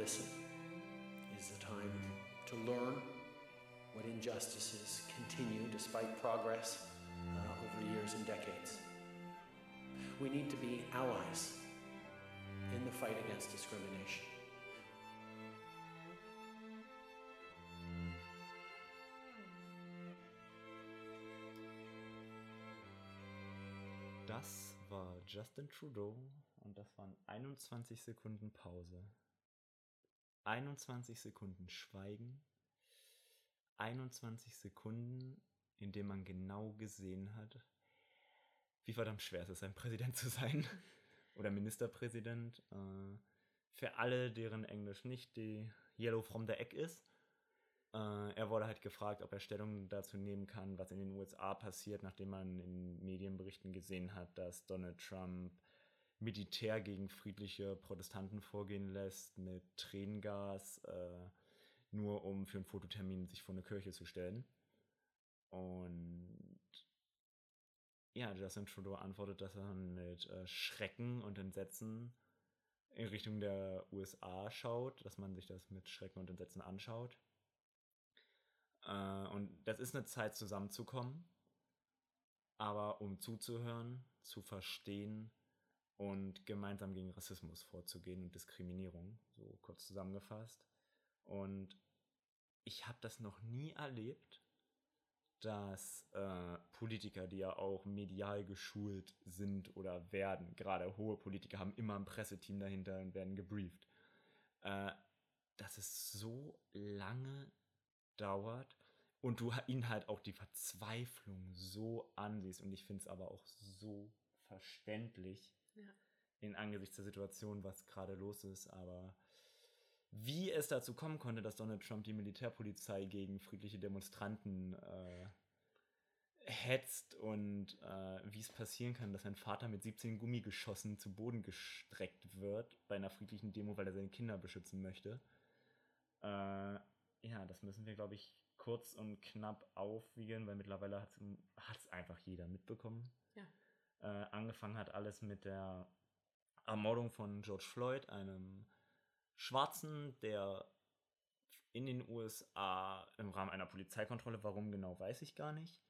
Listen. Is a time to learn what injustices continue despite progress uh, over years and decades. We need to be allies in the fight against discrimination. Das war Justin Trudeau und das waren 21 Sekunden Pause. 21 Sekunden Schweigen. 21 Sekunden, in dem man genau gesehen hat, wie verdammt schwer es ist, ein Präsident zu sein. (laughs) Oder Ministerpräsident. Äh, für alle, deren Englisch nicht die Yellow from the Egg ist. Äh, er wurde halt gefragt, ob er Stellung dazu nehmen kann, was in den USA passiert, nachdem man in Medienberichten gesehen hat, dass Donald Trump Militär gegen friedliche Protestanten vorgehen lässt mit Tränengas, äh, nur um für einen Fototermin sich vor eine Kirche zu stellen. Und ja, Justin Trudeau antwortet, dass er mit äh, Schrecken und Entsetzen in Richtung der USA schaut, dass man sich das mit Schrecken und Entsetzen anschaut. Äh, und das ist eine Zeit zusammenzukommen, aber um zuzuhören, zu verstehen und gemeinsam gegen Rassismus vorzugehen und Diskriminierung, so kurz zusammengefasst. Und ich habe das noch nie erlebt, dass äh, Politiker, die ja auch medial geschult sind oder werden, gerade hohe Politiker haben immer ein Presseteam dahinter und werden gebrieft, äh, dass es so lange dauert und du ihnen halt auch die Verzweiflung so ansiehst und ich finde es aber auch so verständlich Ja. in angesichts der Situation, was gerade los ist, aber wie es dazu kommen konnte, dass Donald Trump die Militärpolizei gegen friedliche Demonstranten äh, hetzt und äh, wie es passieren kann, dass ein Vater mit 17 Gummigeschossen zu Boden gestreckt wird bei einer friedlichen Demo, weil er seine Kinder beschützen möchte. Äh, ja, das müssen wir, glaube ich, kurz und knapp aufwiegeln, weil mittlerweile hat es einfach jeder mitbekommen. Äh, angefangen hat alles mit der Ermordung von George Floyd, einem Schwarzen, der in den USA im Rahmen einer Polizeikontrolle, warum genau, weiß ich gar nicht.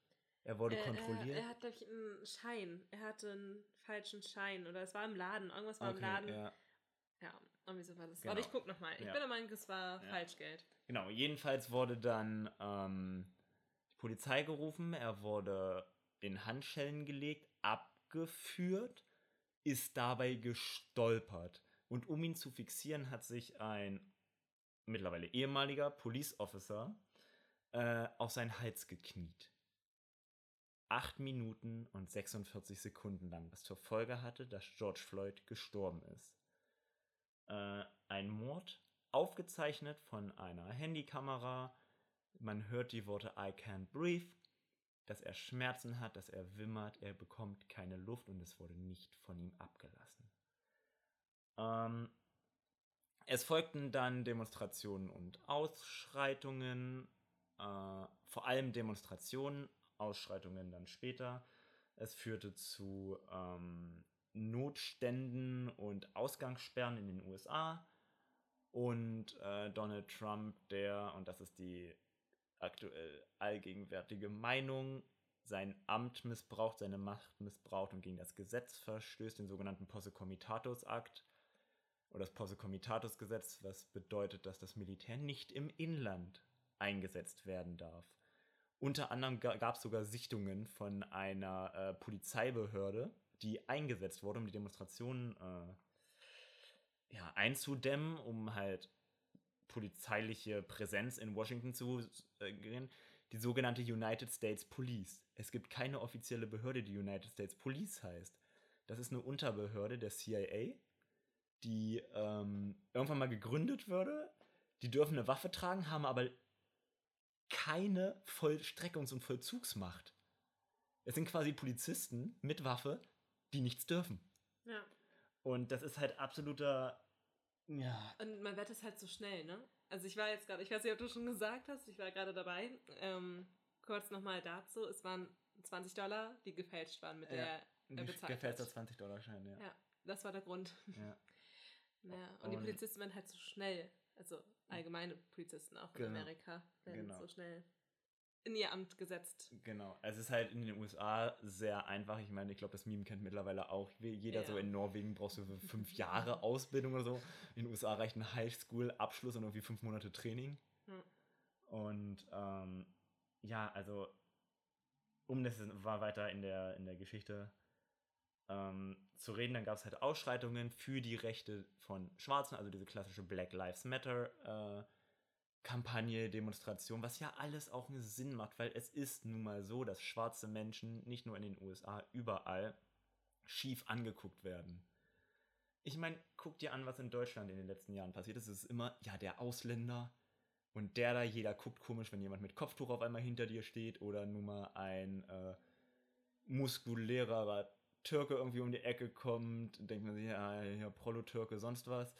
Er wurde Äh, kontrolliert. Er, er hat, glaube ich, einen Schein. Er hatte einen falschen Schein. Oder es war im Laden. Irgendwas war im okay, Laden. ja. Ja, irgendwie so war das. Genau. Aber ich guck nochmal. Ich Ja. bin der Meinung, es war Ja. Falschgeld. Genau, jedenfalls wurde dann ähm, die Polizei gerufen, er wurde in Handschellen gelegt, abgeführt, ist dabei gestolpert. Und um ihn zu fixieren, hat sich ein mittlerweile ehemaliger Police Officer äh, auf seinen Hals gekniet. Acht Minuten und 46 Sekunden lang, was zur Folge hatte, dass George Floyd gestorben ist. Äh, ein Mord, aufgezeichnet von einer Handykamera. Man hört die Worte I can't breathe, dass er Schmerzen hat, dass er wimmert, er bekommt keine Luft und es wurde nicht von ihm abgelassen. Ähm, es folgten dann Demonstrationen und Ausschreitungen, äh, vor allem Demonstrationen, Ausschreitungen dann später. Es führte zu ähm, Notständen und Ausgangssperren in den USA. Und äh, Donald Trump, der, und das ist die aktuell allgegenwärtige Meinung, sein Amt missbraucht, seine Macht missbraucht und gegen das Gesetz verstößt, den sogenannten Posse Comitatus Akt oder das Posse Comitatus Gesetz, was bedeutet, dass das Militär nicht im Inland eingesetzt werden darf. Unter anderem gab es sogar Sichtungen von einer äh, Polizeibehörde, die eingesetzt wurde, um die Demonstrationen äh, ja, einzudämmen, um halt polizeiliche Präsenz in Washington zu äh, gehen. Die sogenannte United States Police. Es gibt keine offizielle Behörde, die United States Police heißt. Das ist eine Unterbehörde der CIA, die ähm, irgendwann mal gegründet wurde. Die dürfen eine Waffe tragen, haben aber keine Vollstreckungs- und Vollzugsmacht. Es sind quasi Polizisten mit Waffe, die nichts dürfen. Ja. Und das ist halt absoluter. Ja. Und man wird es halt so schnell, ne? Also ich war jetzt gerade, ich weiß nicht, ob du schon gesagt hast, ich war gerade dabei, ähm, kurz nochmal dazu, es waren 20 Dollar, die gefälscht waren mit Ja, der er bezahlt der hat. 20-Dollar-Schein, ja. Ja, das war der Grund. ja. (laughs) Ja, und, die Und- Polizisten werden halt so schnell, also allgemeine Polizisten auch in Genau. Amerika, werden Genau. so schnell in ihr Amt gesetzt. Genau. Es ist halt in den USA sehr einfach. Ich meine, ich glaube, das Meme kennt mittlerweile auch jeder. Ja. So in Norwegen brauchst du fünf Jahre (laughs) Ausbildung oder so. In den USA reicht ein Highschool-Abschluss und irgendwie fünf Monate Training. Hm. Und ähm, ja, also um das war weiter in der, in der Geschichte ähm, zu reden, dann gab es halt Ausschreitungen für die Rechte von Schwarzen, also diese klassische Black Lives Matter äh, Kampagne, Demonstration, was ja alles auch einen Sinn macht, weil es ist nun mal so, dass schwarze Menschen nicht nur in den USA, überall schief angeguckt werden. Ich meine, guck dir an, was in Deutschland in den letzten Jahren passiert ist. Es ist immer, ja, der Ausländer und der da, jeder guckt komisch, wenn jemand mit Kopftuch auf einmal hinter dir steht oder nun mal ein äh, muskulärer Türke irgendwie um die Ecke kommt, denkt man sich, ja, ja Prolo-Türke, sonst was.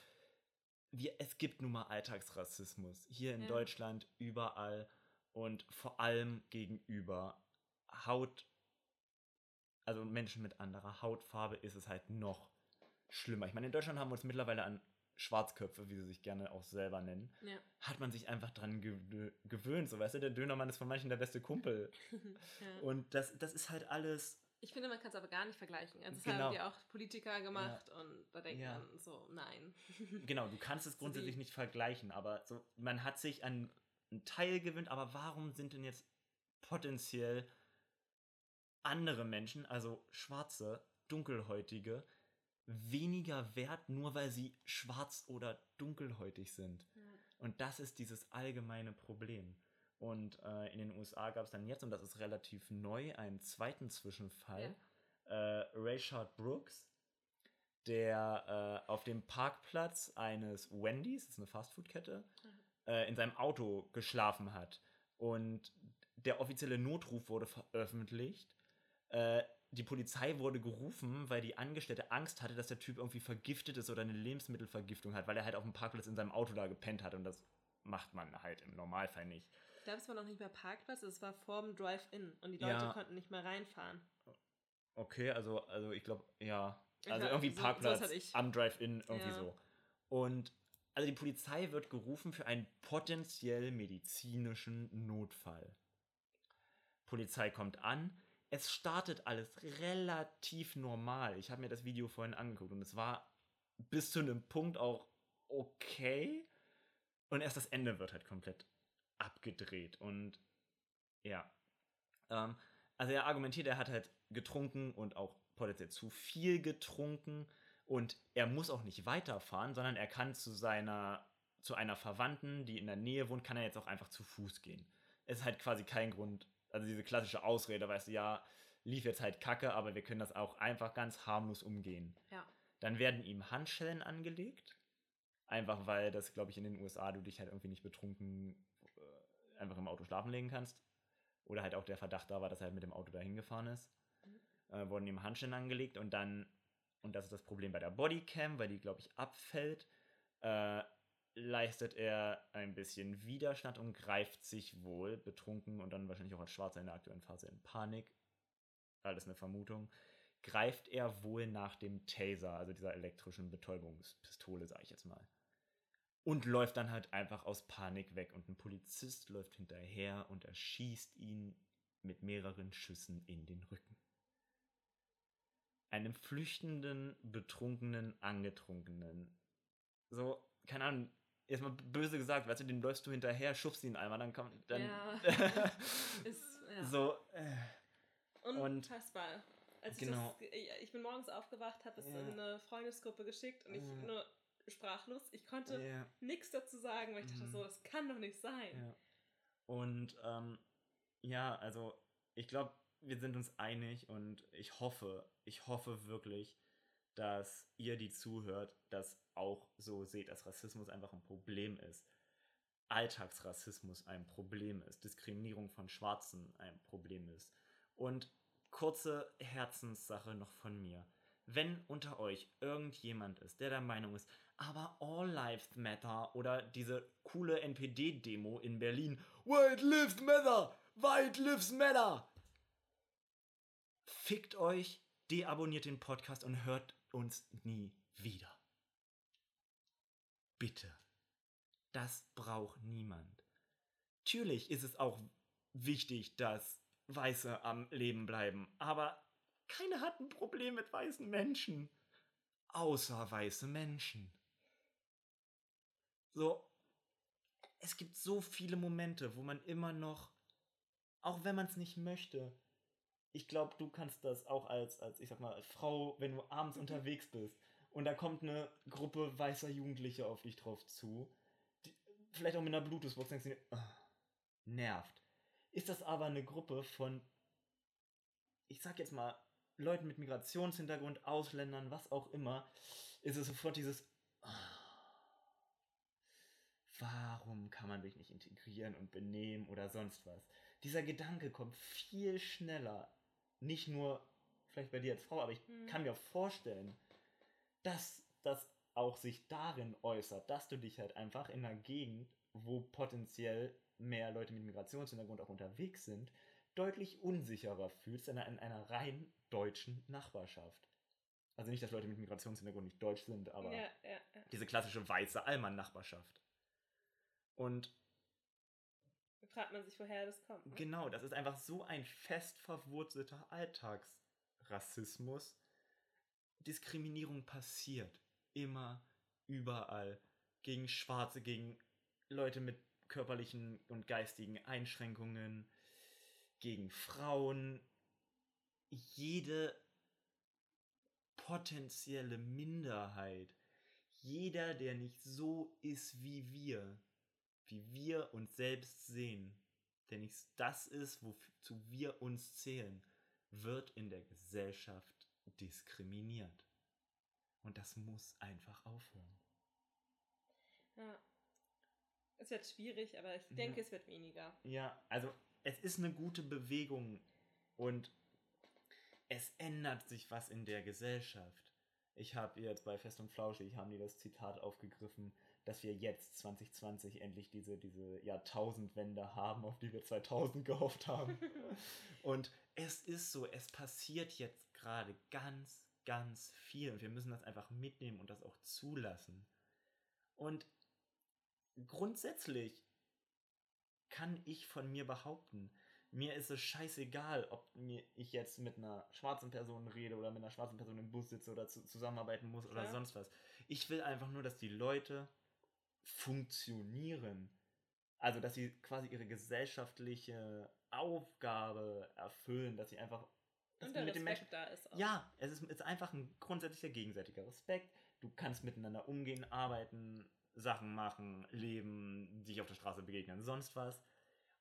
Wir, es gibt nun mal Alltagsrassismus. Hier in Ja. Deutschland, überall und vor allem gegenüber Haut, also Menschen mit anderer Hautfarbe ist es halt noch schlimmer. Ich meine, in Deutschland haben wir uns mittlerweile an Schwarzköpfe, wie sie sich gerne auch selber nennen, Ja. hat man sich einfach dran gewö- gewöhnt. So, weißt du, der Dönermann ist von manchen der beste Kumpel. (laughs) ja. Und das, das ist halt alles. Ich finde, man kann es aber gar nicht vergleichen. Also, das Genau. haben ja auch Politiker gemacht und da denkt Ja. man so, nein. (laughs) Genau, du kannst es grundsätzlich die- nicht vergleichen, aber so, man hat sich an einen Teil gewöhnt, aber warum sind denn jetzt potenziell andere Menschen, also Schwarze, Dunkelhäutige, weniger wert, nur weil sie schwarz oder dunkelhäutig sind? Und das ist dieses allgemeine Problem. Und äh, in den USA gab es dann jetzt, und das ist relativ neu, einen zweiten Zwischenfall. Äh, Rayshard Brooks, der äh, auf dem Parkplatz eines Wendy's, das ist eine Fastfood-Kette, äh, in seinem Auto geschlafen hat. Und der offizielle Notruf wurde veröffentlicht. Äh, die Polizei wurde gerufen, weil die Angestellte Angst hatte, dass der Typ irgendwie vergiftet ist oder eine Lebensmittelvergiftung hat, weil er halt auf dem Parkplatz in seinem Auto da gepennt hat. Und das macht man halt im Normalfall nicht. Ich glaube, es war noch nicht mehr Parkplatz, es war vorm Drive-In und die Leute Ja. konnten nicht mehr reinfahren. Okay, also, also ich glaube, ja. Ich Also glaub, irgendwie so- Parkplatz ich. am Drive-In, irgendwie Ja. so. Und also die Polizei wird gerufen für einen potenziell medizinischen Notfall. Polizei kommt an. Es startet alles relativ normal. Ich habe mir das Video vorhin angeguckt und es war bis zu einem Punkt auch okay. Und erst das Ende wird halt komplett abgedreht. Und ja. Ähm, also er argumentiert, er hat halt getrunken und auch potenziell zu viel getrunken. Und er muss auch nicht weiterfahren, sondern er kann zu seiner, zu einer Verwandten, die in der Nähe wohnt, kann er jetzt auch einfach zu Fuß gehen. Es ist halt quasi kein Grund, also diese klassische Ausrede, weißt du, ja, lief jetzt halt kacke, aber wir können das auch einfach ganz harmlos umgehen. Ja. Dann werden ihm Handschellen angelegt. Einfach weil das, glaube ich, in den USA du dich halt irgendwie nicht betrunken einfach im Auto schlafen legen kannst. Oder halt auch der Verdacht da war, dass er halt mit dem Auto dahin gefahren ist. Äh, wurden ihm Handschellen angelegt und dann, und das ist das Problem bei der Bodycam, weil die, glaube ich, abfällt, äh, leistet er ein bisschen Widerstand und greift sich wohl betrunken und dann wahrscheinlich auch als Schwarzer in der aktuellen Phase in Panik. Alles eine Vermutung. Greift er wohl nach dem Taser, also dieser elektrischen Betäubungspistole, sage ich jetzt mal. Und läuft dann halt einfach aus Panik weg. Und ein Polizist läuft hinterher und erschießt ihn mit mehreren Schüssen in den Rücken. Einem flüchtenden, betrunkenen, angetrunkenen. So, keine Ahnung, erstmal böse gesagt, weißt du, den läufst du hinterher, schubst ihn einmal, dann kommt. Dann Ja. (laughs) Ist, ja. so, äh, und- Unfassbar. Als Genau. ich, das, ich, ich bin morgens aufgewacht, habe es Ja. in eine Freundesgruppe geschickt und ich Ja. nur sprachlos. Ich konnte ja. nichts dazu sagen, weil ich dachte Mhm. so, das kann doch nicht sein. Ja. Und ähm, ja, also ich glaube, wir sind uns einig und ich hoffe, ich hoffe wirklich, dass ihr, die zuhört, das auch so seht, dass Rassismus einfach ein Problem ist. Alltagsrassismus ein Problem ist, Diskriminierung von Schwarzen ein Problem ist. Und kurze Herzenssache noch von mir. Wenn unter euch irgendjemand ist, der der Meinung ist, aber All Lives Matter oder diese coole NPD-Demo in Berlin, White Lives Matter, White Lives Matter! Fickt euch, deabonniert den Podcast und hört uns nie wieder. Bitte. Das braucht niemand. Natürlich ist es auch wichtig, dass Weiße am Leben bleiben, aber keiner hat ein Problem mit weißen Menschen. Außer weiße Menschen. So, es gibt so viele Momente, wo man immer noch, auch wenn man es nicht möchte, ich glaube, du kannst das auch als, als, ich sag mal, als Frau, wenn du abends unterwegs bist und da kommt eine Gruppe weißer Jugendliche auf dich drauf zu, die, vielleicht auch mit einer Bluetooth-Box, denkst du dir, ah, nervt. Ist das aber eine Gruppe von, ich sag jetzt mal, Leuten mit Migrationshintergrund, Ausländern, was auch immer, ist es sofort dieses, warum kann man mich nicht integrieren und benehmen oder sonst was? Dieser Gedanke kommt viel schneller, nicht nur vielleicht bei dir als Frau, aber ich Hm. kann mir vorstellen, dass das auch sich darin äußert, dass du dich halt einfach in einer Gegend, wo potenziell mehr Leute mit Migrationshintergrund auch unterwegs sind, deutlich unsicherer fühlst in einer, in einer rein deutschen Nachbarschaft. Also nicht, dass Leute mit Migrationshintergrund nicht deutsch sind, aber ja, ja, ja. diese klassische weiße Allmann-Nachbarschaft. Und Da fragt man sich, woher das kommt. Ne? Genau, das ist einfach so ein fest verwurzelter Alltagsrassismus. Diskriminierung passiert immer, überall. Gegen Schwarze, gegen Leute mit körperlichen und geistigen Einschränkungen, gegen Frauen. Jede potenzielle Minderheit, jeder, der nicht so ist wie wir, wie wir uns selbst sehen, der nicht das ist, wozu wir uns zählen, wird in der Gesellschaft diskriminiert. Und das muss einfach aufhören. Ja. Es wird schwierig, aber ich Ja. denke, es wird weniger. Ja, also es ist eine gute Bewegung und es ändert sich was in der Gesellschaft. Ich habe jetzt bei Fest und Flauschig haben die das Zitat aufgegriffen, dass wir jetzt 2020 endlich diese, diese Jahrtausendwende haben, auf die wir 2000 gehofft haben. (laughs) und es ist so, es passiert jetzt gerade ganz, ganz viel und wir müssen das einfach mitnehmen und das auch zulassen. Und grundsätzlich kann ich von mir behaupten, mir ist es scheißegal, ob mir ich jetzt mit einer schwarzen Person rede oder mit einer schwarzen Person im Bus sitze oder zu, zusammenarbeiten muss oder Klar. sonst was. Ich will einfach nur, dass die Leute funktionieren. Also, dass sie quasi ihre gesellschaftliche Aufgabe erfüllen, dass sie einfach dass Und der mit den Menschen Respekt da ist auch. ja, es ist, ist einfach ein grundsätzlicher gegenseitiger Respekt. Du kannst miteinander umgehen, arbeiten, Sachen machen, leben, dich auf der Straße begegnen, sonst was.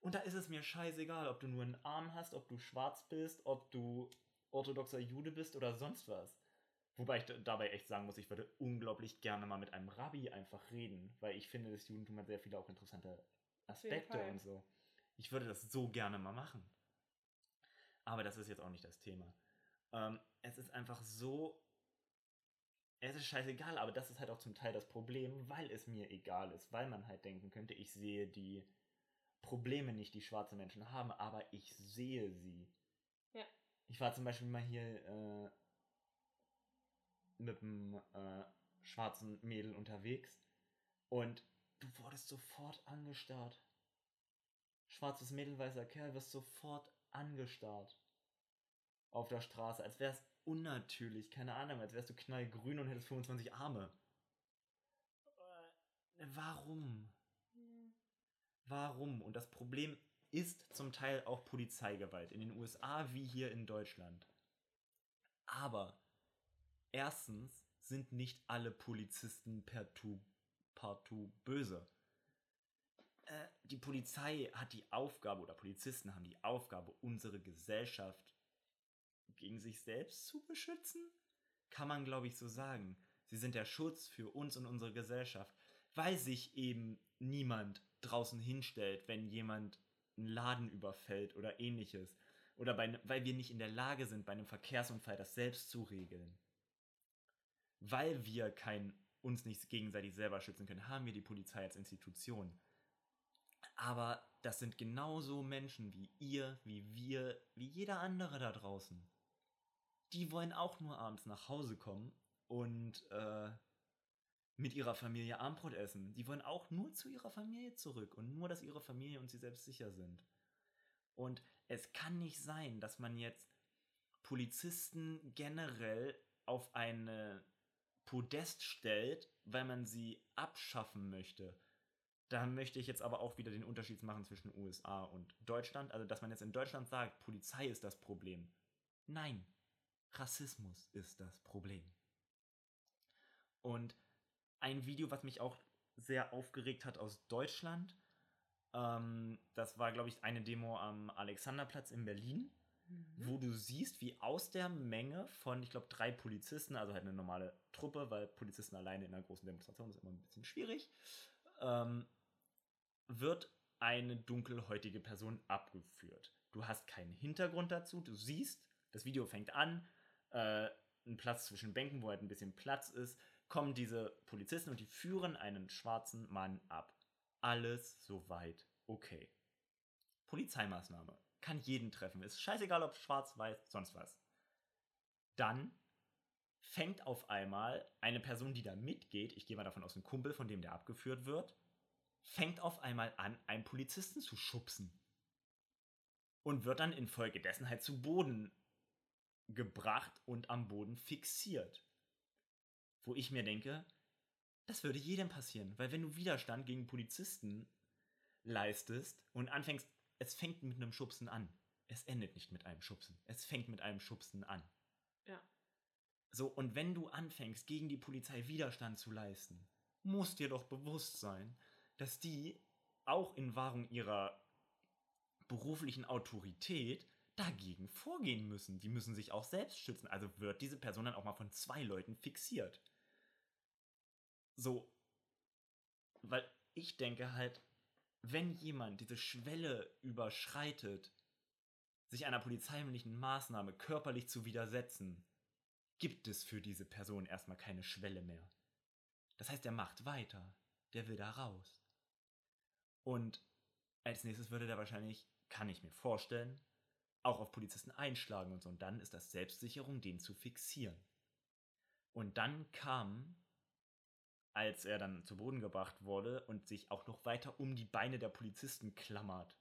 Und da ist es mir scheißegal, ob du nur einen Arm hast, ob du schwarz bist, ob du orthodoxer Jude bist oder sonst was. Wobei ich dabei echt sagen muss, ich würde unglaublich gerne mal mit einem Rabbi einfach reden, weil ich finde, das Judentum hat sehr viele auch interessante Aspekte und so. Ich würde das so gerne mal machen. Aber das ist jetzt auch nicht das Thema. Ähm, es ist einfach so. Es ist scheißegal, aber das ist halt auch zum Teil das Problem, weil es mir egal ist, weil man halt denken könnte, ich sehe die Probleme nicht, die schwarze Menschen haben, aber ich sehe sie. Ja. Ich war zum Beispiel mal hier äh, mit einem äh, schwarzen Mädel unterwegs und du wurdest sofort angestarrt. Schwarzes Mädel, weißer Kerl, wirst sofort angestarrt. Auf der Straße, als wär's unnatürlich, keine Ahnung, als wärst du knallgrün und hättest 25 Arme. Äh, Warum? Hm. Warum? Und das Problem ist zum Teil auch Polizeigewalt in den USA wie hier in Deutschland. Aber erstens sind nicht alle Polizisten partout, partout böse. Äh, die Polizei hat die Aufgabe oder Polizisten haben die Aufgabe, unsere Gesellschaft gegen sich selbst zu beschützen? Kann man, glaube ich, so sagen. Sie sind der Schutz für uns und unsere Gesellschaft, weil sich eben niemand draußen hinstellt, wenn jemand einen Laden überfällt oder ähnliches. Oder bei, ne- weil wir nicht in der Lage sind, bei einem Verkehrsunfall das selbst zu regeln. Weil wir kein, uns nicht gegenseitig selber schützen können, haben wir die Polizei als Institution. Aber das sind genauso Menschen wie ihr, wie wir, wie jeder andere da draußen. Die wollen auch nur abends nach Hause kommen und äh, mit ihrer Familie Armbrot essen. Die wollen auch nur zu ihrer Familie zurück und nur, dass ihre Familie und sie selbst sicher sind. Und es kann nicht sein, dass man jetzt Polizisten generell auf eine Podest stellt, weil man sie abschaffen möchte. Da möchte ich jetzt aber auch wieder den Unterschied machen zwischen USA und Deutschland. Also, dass man jetzt in Deutschland sagt, Polizei ist das Problem. Nein, Rassismus ist das Problem. Und ein Video, was mich auch sehr aufgeregt hat aus Deutschland, ähm, das war, glaube ich, eine Demo am Alexanderplatz in Berlin, mhm. wo du siehst, wie aus der Menge von, ich glaube, drei Polizisten, also halt eine normale Truppe, weil Polizisten alleine in einer großen Demonstration ist immer ein bisschen schwierig, ähm, wird eine dunkelhäutige Person abgeführt. Du hast keinen Hintergrund dazu, du siehst, das Video fängt an, äh, ein Platz zwischen Bänken, wo halt ein bisschen Platz ist, kommen diese Polizisten und die führen einen schwarzen Mann ab. Alles soweit okay. Polizeimaßnahme. Kann jeden treffen. Ist scheißegal, ob schwarz, weiß, sonst was. Dann fängt auf einmal eine Person, die da mitgeht, ich gehe mal davon aus, ein Kumpel, von dem der abgeführt wird, fängt auf einmal an, einen Polizisten zu schubsen. Und wird dann infolgedessen halt zu Boden gebracht und am Boden fixiert. Wo ich mir denke, das würde jedem passieren, weil wenn du Widerstand gegen Polizisten leistest und anfängst, es fängt mit einem Schubsen an. Es endet nicht mit einem Schubsen. Es fängt mit einem Schubsen an. Ja. So, und wenn du anfängst, gegen die Polizei Widerstand zu leisten, muss dir doch bewusst sein, dass die auch in Wahrung ihrer beruflichen Autorität dagegen vorgehen müssen. Die müssen sich auch selbst schützen. Also wird diese Person dann auch mal von zwei Leuten fixiert. So, weil ich denke halt, wenn jemand diese Schwelle überschreitet, sich einer polizeilichen Maßnahme körperlich zu widersetzen, gibt es für diese Person erstmal keine Schwelle mehr. Das heißt, er macht weiter, der will da raus. Und als nächstes würde der wahrscheinlich, kann ich mir vorstellen, auch auf Polizisten einschlagen und so. Und dann ist das Selbstsicherung, den zu fixieren. Und dann kam, als er dann zu Boden gebracht wurde und sich auch noch weiter um die Beine der Polizisten klammert,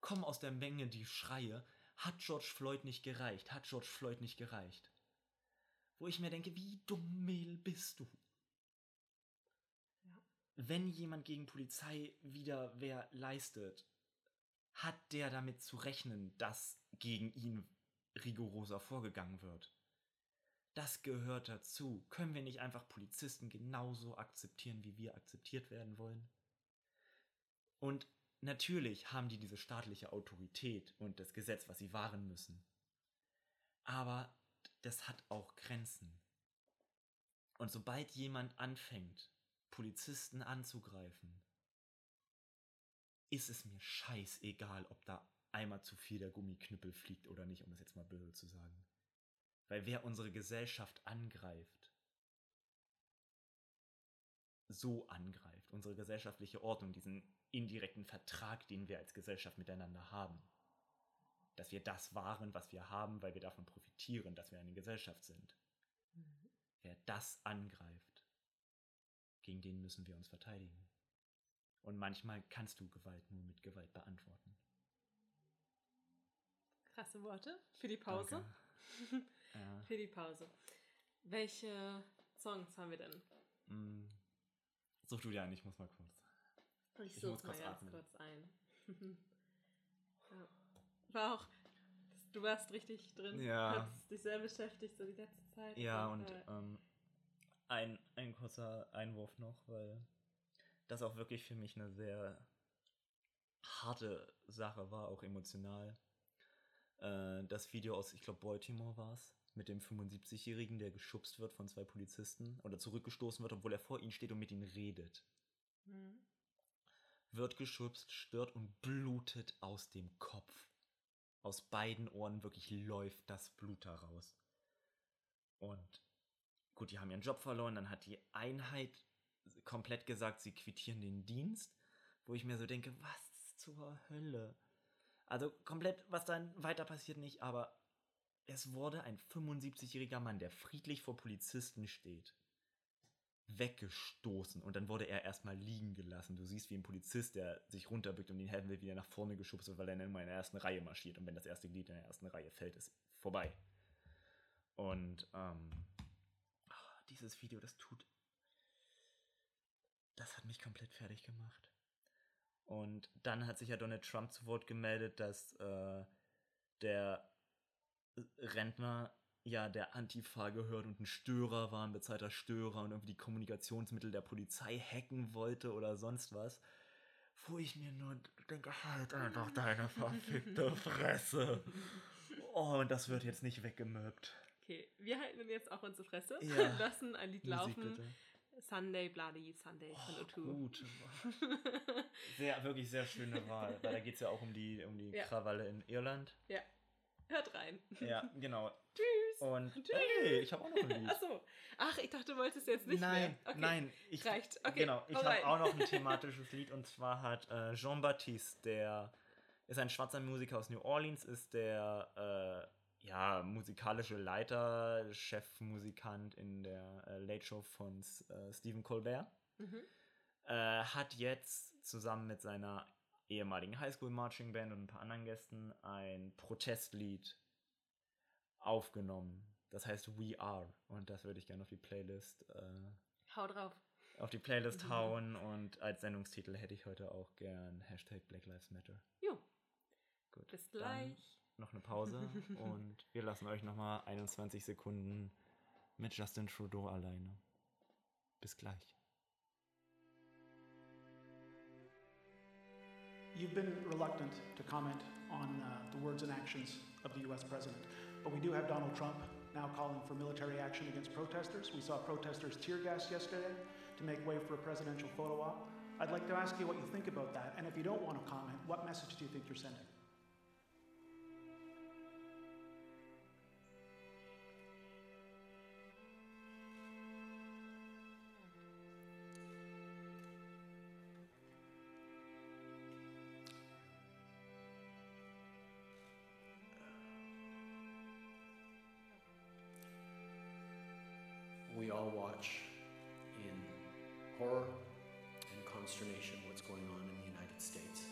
kommen aus der Menge die Schreie, hat George Floyd nicht gereicht, hat George Floyd nicht gereicht. Wo ich mir denke, wie dumm Mehl bist du? Ja. Wenn jemand gegen Polizei Widerwehr leistet, hat der damit zu rechnen, dass gegen ihn rigoroser vorgegangen wird. Das gehört dazu. Können wir nicht einfach Polizisten genauso akzeptieren, wie wir akzeptiert werden wollen? Und natürlich haben die diese staatliche Autorität und das Gesetz, was sie wahren müssen. Aber das hat auch Grenzen. Und sobald jemand anfängt, Polizisten anzugreifen, ist es mir scheißegal, ob da einmal zu viel der Gummiknüppel fliegt oder nicht, um es jetzt mal böse zu sagen. Weil wer unsere Gesellschaft angreift, so angreift, unsere gesellschaftliche Ordnung, diesen indirekten Vertrag, den wir als Gesellschaft miteinander haben, dass wir das wahren, was wir haben, weil wir davon profitieren, dass wir eine Gesellschaft sind. Mhm. Wer das angreift, gegen den müssen wir uns verteidigen. Und manchmal kannst du Gewalt nur mit Gewalt beantworten. Krasse Worte für die Pause. (laughs) ja. Für die Pause. Welche Songs haben wir denn? Mm. Such du dir ein, ich muss mal kurz. Ich, ich suche mal ganz atmen. kurz ein. (laughs) ja. War auch, du warst richtig drin. Ja. Hast dich sehr beschäftigt so die letzte Zeit. Ja, und, und ähm, ein, ein kurzer Einwurf noch, weil das auch wirklich für mich eine sehr harte Sache war, auch emotional. Äh, das Video aus, ich glaube, Baltimore war es, mit dem 75-Jährigen, der geschubst wird von zwei Polizisten oder zurückgestoßen wird, obwohl er vor ihnen steht und mit ihnen redet. Mhm. Wird geschubst, stört und blutet aus dem Kopf. Aus beiden Ohren wirklich läuft das Blut daraus. Und gut, die haben ihren Job verloren, dann hat die Einheit komplett gesagt, sie quittieren den Dienst, wo ich mir so denke, was Was zur Hölle? Also komplett, was dann weiter passiert nicht, aber es wurde ein 75-jähriger Mann, der friedlich vor Polizisten steht, weggestoßen und dann wurde er erstmal liegen gelassen. Du siehst, wie ein Polizist, der sich runterbückt und ihn helfen will, wieder nach vorne geschubst wird, weil er immer in der ersten Reihe marschiert und wenn das erste Glied in der ersten Reihe fällt, ist vorbei. Und ähm, ach, dieses Video, das tut, das hat mich komplett fertig gemacht. Und dann hat sich ja Donald Trump zu Wort gemeldet, dass äh, der Rentner ja der Antifa gehört und ein Störer war, ein bezahlter Störer und irgendwie die Kommunikationsmittel der Polizei hacken wollte oder sonst was. Wo ich mir nur denke, halt einfach deine (laughs) verfickte Fresse. Oh, und das wird jetzt nicht weggemöbt. Okay, wir halten jetzt auch unsere Fresse. Ja. Lassen ein Lied Musik laufen. bitte. Sunday, Bloody Sunday von Oh, O2. gut. Sehr, wirklich sehr schöne Wahl, weil da geht es ja auch um die, um die Ja. Krawalle in Irland. Ja, hört rein. Ja, (laughs) genau. Tschüss. Und Tschüss. hey, ich habe auch noch ein Lied. Ach so. Ach, ich dachte, du wolltest jetzt nicht nein, mehr. Okay. nein, ich, Reicht. Okay, genau, ich habe auch noch ein (laughs) thematisches Lied und zwar hat äh, Jean-Baptiste, der ist ein schwarzer Musiker aus New Orleans, ist der äh, ja, musikalische Leiter, Chefmusikant in der äh, Late Show von äh, Stephen Colbert. Mhm. Äh, hat jetzt zusammen mit seiner ehemaligen Highschool Marching Band und ein paar anderen Gästen ein Protestlied aufgenommen. Das heißt We Are. Und das würde ich gerne auf die Playlist äh, Hau drauf. auf die Playlist Mhm. (laughs) hauen und als Sendungstitel hätte ich heute auch gern Hashtag Black Lives Matter. Jo, Gut. bis gleich. Noch eine Pause (laughs) und wir lassen euch nochmal 21 Sekunden mit Justin Trudeau alleine. Bis gleich. You've been reluctant to comment on uh, the words and actions of the US president, but we do have Donald Trump now calling for military action against protesters. We saw protesters tear gas yesterday to make way for a presidential photo op. I'd like to ask you what you think about that, and if you don't want to comment, what message do you think you're sending? We all watch in horror and consternation what's going on in the United States.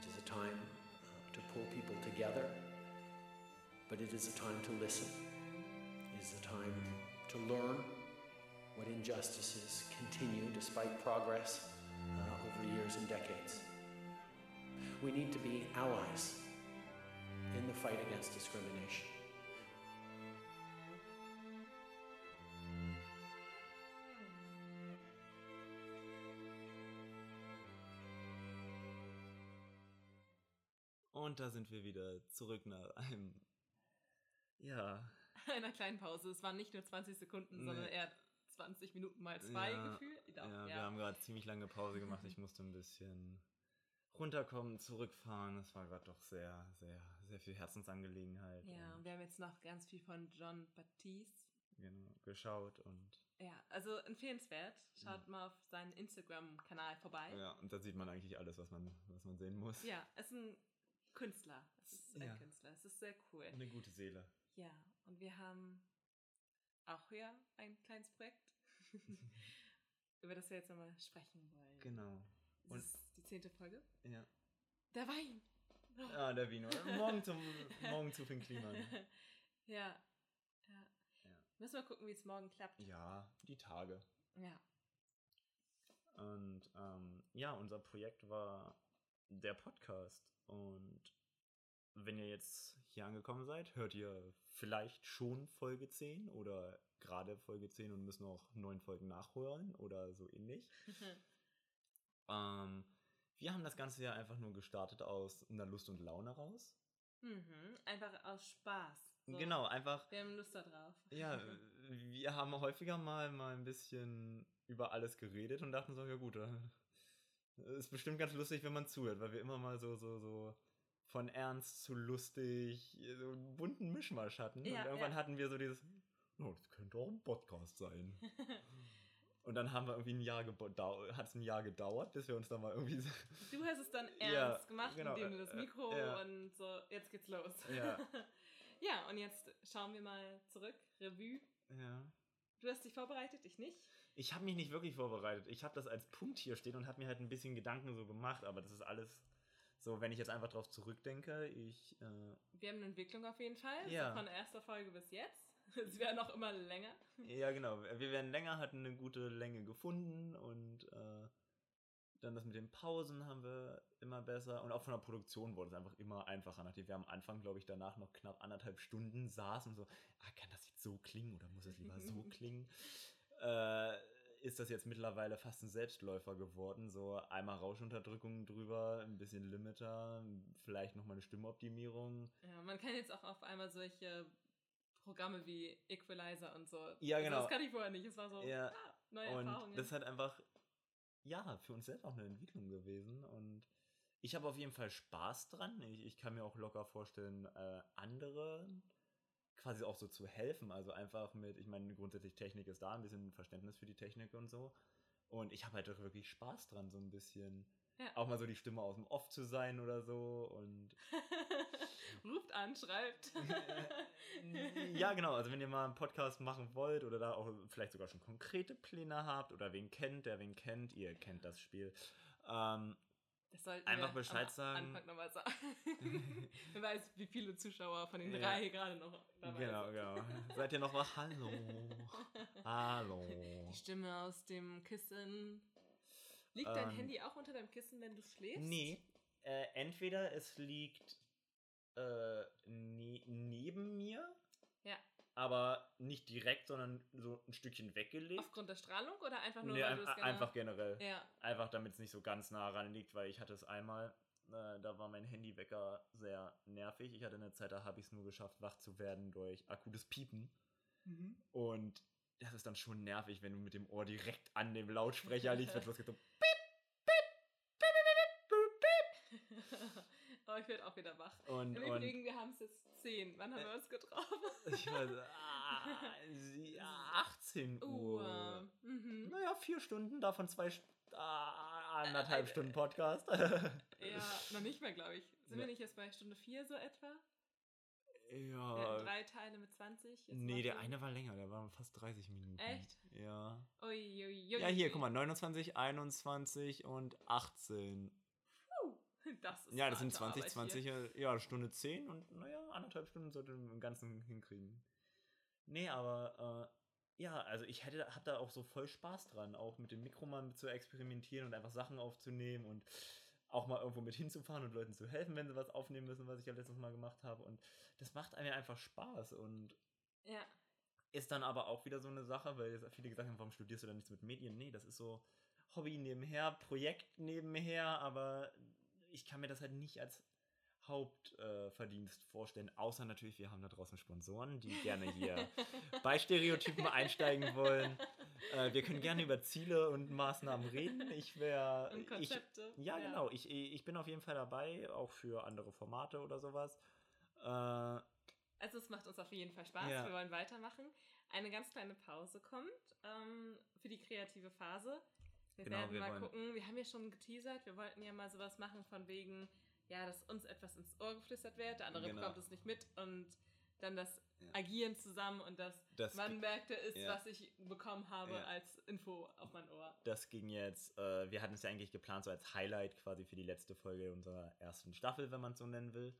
It is a time uh, to pull people together, but it is a time to listen. It is a time to learn what injustices continue despite progress uh, over years and decades. We need to be allies in the fight against discrimination. Und da sind wir wieder zurück nach einem, ja, (laughs) Einer kleinen Pause. Es waren nicht nur 20 Sekunden, Nee. sondern eher 20 Minuten mal zwei Ja, Gefühl. Doch, ja, wir haben gerade ziemlich lange Pause gemacht. Ich musste ein bisschen runterkommen, zurückfahren. Es war gerade doch sehr, sehr, sehr viel Herzensangelegenheit. Ja, und wir haben jetzt noch ganz viel von John Baptiste. genau, geschaut und Ja, also empfehlenswert. Schaut mal auf seinen Instagram-Kanal vorbei. ja, und da sieht man eigentlich alles, was man, was man sehen muss. Ja, es ist ein Künstler. Es ist ein Ja. Künstler. Es ist sehr cool. Eine gute Seele. Ja, und wir haben auch hier ein kleines Projekt, (laughs) über das wir jetzt nochmal sprechen wollen. Genau. Das Und- ist die zehnte Folge. Ja. Der Wein! Oh. Ah, der Wiener. Morgen zum (laughs) morgen zu Finn Kliman. ja, ja. Ja. Müssen wir gucken, wie es morgen klappt. Ja, die Tage. Ja. Und ähm, ja, unser Projekt war der Podcast. Und wenn ihr jetzt hier angekommen seid, hört ihr vielleicht schon Folge 10 oder gerade Folge 10 und müssen auch neun Folgen nachholen oder so ähnlich. (laughs) Ähm, wir haben das Ganze ja einfach nur gestartet aus einer Lust und Laune raus. mhm. Einfach aus Spaß. So. Genau, einfach Wir haben Lust da drauf. Ja, (laughs) wir haben häufiger mal, mal ein bisschen über alles geredet und dachten so, ja gut, äh, ist bestimmt ganz lustig, wenn man zuhört, weil wir immer mal so, so, so von ernst zu lustig, so einen bunten Mischmasch hatten. Ja, und irgendwann ja. hatten wir so dieses, oh, das könnte auch ein Podcast sein. (laughs) Und dann haben wir irgendwie ein Jahr hat es ein Jahr gedauert, bis wir uns dann mal irgendwie. so- Du hast es dann (laughs) ernst Ja, gemacht, genau, indem du das äh, Mikro ja. und so, jetzt geht's los. Ja. (laughs) ja, und jetzt schauen wir mal zurück. Revue. ja. Du hast dich vorbereitet, ich nicht. Ich habe mich nicht wirklich vorbereitet. Ich habe das als Punkt hier stehen und habe mir halt ein bisschen Gedanken so gemacht, aber das ist alles so, wenn ich jetzt einfach drauf zurückdenke, ich. Äh, Wir haben eine Entwicklung auf jeden Fall. Ja. Von erster Folge bis jetzt. Es wäre noch immer länger. ja, genau. Wir werden länger, hatten eine gute Länge gefunden und äh, dann das mit den Pausen haben wir immer besser und auch von der Produktion wurde es einfach immer einfacher. Nachdem wir am Anfang, glaube ich, danach noch knapp anderthalb Stunden saßen und so, ah, kann das jetzt so klingen oder muss es lieber so (laughs) klingen? Äh, ist das jetzt mittlerweile fast ein Selbstläufer geworden. So einmal Rauschunterdrückung drüber, ein bisschen Limiter, vielleicht nochmal eine Stimmoptimierung. Ja, man kann jetzt auch auf einmal solche Programme wie Equalizer und so. Ja, Also genau. das kann ich vorher nicht. Es war so, Ja, ah, neue Und Erfahrungen. das halt einfach, ja, für uns selbst auch eine Entwicklung gewesen. Und ich habe auf jeden Fall Spaß dran. Ich, ich kann mir auch locker vorstellen, äh, anderen quasi auch so zu helfen. Also einfach mit, ich meine, grundsätzlich Technik ist da, ein bisschen Verständnis für die Technik und so. Und ich habe halt auch wirklich Spaß dran, so ein bisschen. Ja. Auch mal so die Stimme aus dem Off zu sein oder so. Und (laughs) Ruft an, schreibt. (laughs) ja, genau. Also wenn ihr mal einen Podcast machen wollt oder da auch vielleicht sogar schon konkrete Pläne habt oder wen kennt, der wen kennt, ihr kennt das Spiel. Ähm, Das sollten Einfach wir Bescheid sagen. Anfang nochmal sagen. (laughs) Wer weiß, wie viele Zuschauer von den Ja. drei gerade noch dabei genau, sind. genau. Seid ihr noch wach? Hallo. Hallo. Die Stimme aus dem Kissen. Liegt dein Ähm, Handy auch unter deinem Kissen, wenn du schläfst? Nee. Äh, entweder es liegt äh, ne neben mir. Aber nicht direkt, sondern so ein Stückchen weggelegt. Aufgrund der Strahlung oder einfach nur, Nee, weil ein, du es einfach generell. Ja. Einfach damit es nicht so ganz nah ran liegt, weil ich hatte es einmal, äh, da war mein Handywecker sehr nervig. Ich hatte eine Zeit, da habe ich es nur geschafft, wach zu werden durch akutes Piepen. Mhm. Und das ist dann schon nervig, wenn du mit dem Ohr direkt an dem Lautsprecher liegst, wenn losgeht. So, oh, ich werde auch wieder wach. und, Im und Übrigen, wir haben es jetzt 10. Wann haben wir uns getroffen? ich weiß, (laughs) ah, sie- (laughs) 18 Uhr. Uhr. Mhm. Naja, vier Stunden, davon zwei, St- ah, anderthalb Äh, Stunden Podcast. (laughs) Ja, noch nicht mehr, glaube ich. Sind wir Ja. nicht jetzt bei Stunde 4 so etwa? Wir ja. hatten drei Teile mit 20. Jetzt Nee, der eine war länger, der war fast 30 Minuten. Echt? Ja. Ui, ui, ui, Ja, hier, guck mal, 29, 21 und 18. (laughs) Das ist Ja, das sind harte 20, Arbeit 20, äh, ja, Stunde 10 und naja, anderthalb Stunden sollte man im Ganzen hinkriegen. Nee, aber äh, ja, also ich hätte, hab da auch so voll Spaß dran, auch mit dem Mikro mal zu experimentieren und einfach Sachen aufzunehmen und auch mal irgendwo mit hinzufahren und Leuten zu helfen, wenn sie was aufnehmen müssen, was ich ja letztes Mal gemacht habe. Und das macht einem ja einfach Spaß und. Ja. ist dann aber auch wieder so eine Sache, weil jetzt viele gesagt haben, warum studierst du dann nichts mit Medien? Nee, das ist so Hobby nebenher, Projekt nebenher, aber ich kann mir das halt nicht als Hauptverdienst äh, vorstellen, außer natürlich, wir haben da draußen Sponsoren, die gerne hier (laughs) bei Stereotypen einsteigen wollen. Äh, wir können gerne über Ziele und Maßnahmen reden. Ich wäre. (laughs) Und Ich, Konzepte. ja, genau. Ich, ich bin auf jeden Fall dabei, auch für andere Formate oder sowas. Äh, Also es macht uns auf jeden Fall Spaß. Ja. Wir wollen weitermachen. Eine ganz kleine Pause kommt ähm, für die kreative Phase. Wir Genau, werden wir mal wollen- gucken. Wir haben ja schon geteasert. Wir wollten ja mal sowas machen von wegen, ja, dass uns etwas ins Ohr geflüstert wird, der andere Genau. bekommt es nicht mit und dann das Ja. Agieren zusammen und das, Das man ge- merkt, ist, ja. was ich bekommen habe Ja. als Info auf mein Ohr. das ging jetzt, äh, wir hatten es ja eigentlich geplant, so als Highlight quasi für die letzte Folge unserer ersten Staffel, wenn man es so nennen will.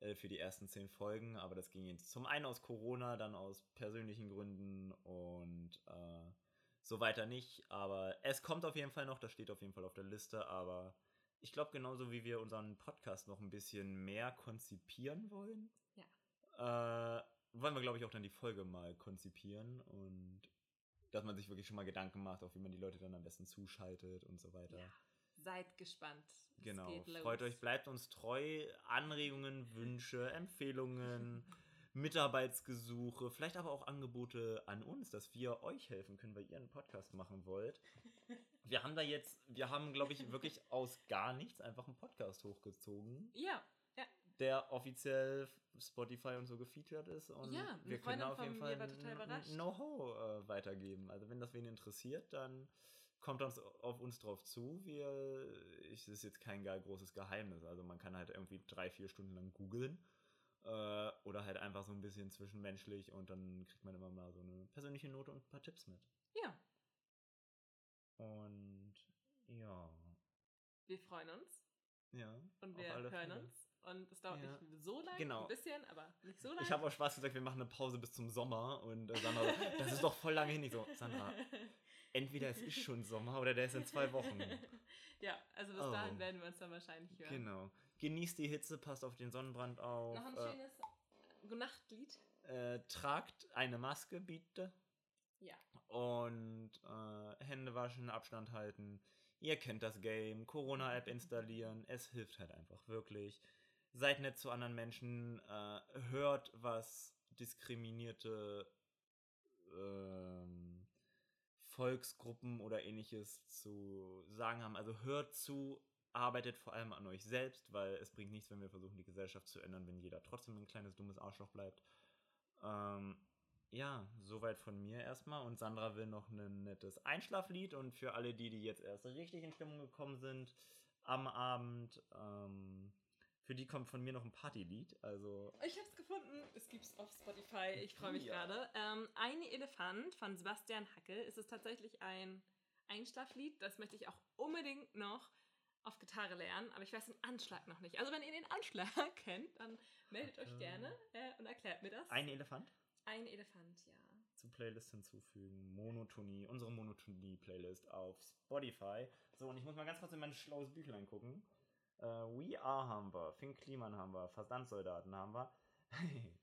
Äh, für die ersten zehn Folgen, aber das ging jetzt zum einen aus Corona, dann aus persönlichen Gründen und äh, so weiter nicht. Aber es kommt auf jeden Fall noch, das steht auf jeden Fall auf der Liste, aber ich glaube, genauso wie wir unseren Podcast noch ein bisschen mehr konzipieren wollen, äh, wollen wir, glaube ich, auch dann die Folge mal konzipieren und dass man sich wirklich schon mal Gedanken macht, auch wie man die Leute dann am besten zuschaltet und so weiter. Ja, Seid gespannt. Es Genau. Freut euch, bleibt uns treu. Anregungen, Wünsche, Empfehlungen, (laughs) Mitarbeitsgesuche, vielleicht aber auch Angebote an uns, dass wir euch helfen können, weil ihr einen Podcast machen wollt. Wir haben da jetzt, wir haben, glaube ich, wirklich (laughs) aus gar nichts einfach einen Podcast hochgezogen. Ja, ja. der offiziell Spotify und so gefeatured ist. Und Ja, wir können Freundin auf jeden Fall ein-. Know-how äh, weitergeben. Also wenn das wen interessiert, dann kommt uns auf uns drauf zu. Wir, es ist jetzt kein gar großes Geheimnis. Also man kann halt irgendwie drei, vier Stunden lang googeln. Äh, oder halt einfach so ein bisschen zwischenmenschlich und dann kriegt man immer mal so eine persönliche Note und ein paar Tipps mit. Ja, Und ja. wir freuen uns Ja. und wir hören Fälle. uns. Und es dauert Ja. nicht so lange, Genau. ein bisschen, aber nicht so lange. Ich habe auch Spaß gesagt, wir machen eine Pause bis zum Sommer und äh, Sandra, so, das ist doch voll lange hin. Ich so, Sandra, (laughs) entweder es ist schon Sommer oder der ist in zwei Wochen. ja, also bis Oh. dahin werden wir uns dann wahrscheinlich hören. Genau. Genießt die Hitze, passt auf den Sonnenbrand auf. Noch ein äh, schönes Gonachtlied. äh, tragt eine Maske, bitte. Ja. Und äh, Hände waschen, Abstand halten. Ihr kennt das Game. Corona-App installieren. Es hilft halt einfach wirklich. Seid nett zu anderen Menschen. Äh, hört, was diskriminierte ähm, Volksgruppen oder ähnliches zu sagen haben. Also hört zu, arbeitet vor allem an euch selbst, weil es bringt nichts, wenn wir versuchen, die Gesellschaft zu ändern, wenn jeder trotzdem ein kleines dummes Arschloch bleibt. Ähm, ja, soweit von mir erstmal. Und Sandra will noch ein nettes Einschlaflied. Und für alle die, die jetzt erst richtig in Stimmung gekommen sind am Abend, ähm, für die kommt von mir noch ein Partylied. Also, Ich hab's gefunden. Es gibt's auf Spotify. Ich freue mich Ja. gerade. Ähm, ein Elefant von Sebastian Hackel. Es ist tatsächlich ein Einschlaflied. Das möchte ich auch unbedingt noch auf Gitarre lernen, aber ich weiß den Anschlag noch nicht. Also wenn ihr den Anschlag (laughs) kennt, dann meldet euch Ähm. gerne äh, und erklärt mir das. ein Elefant Ein Elefant, ja. zur Playlist hinzufügen. Monotonie, unsere Monotonie-Playlist auf Spotify. So, und ich muss mal ganz kurz in mein schlaues Büchlein gucken. Äh, We Are haben wir, Fink Kliman haben wir, Versandsoldaten haben wir. (laughs)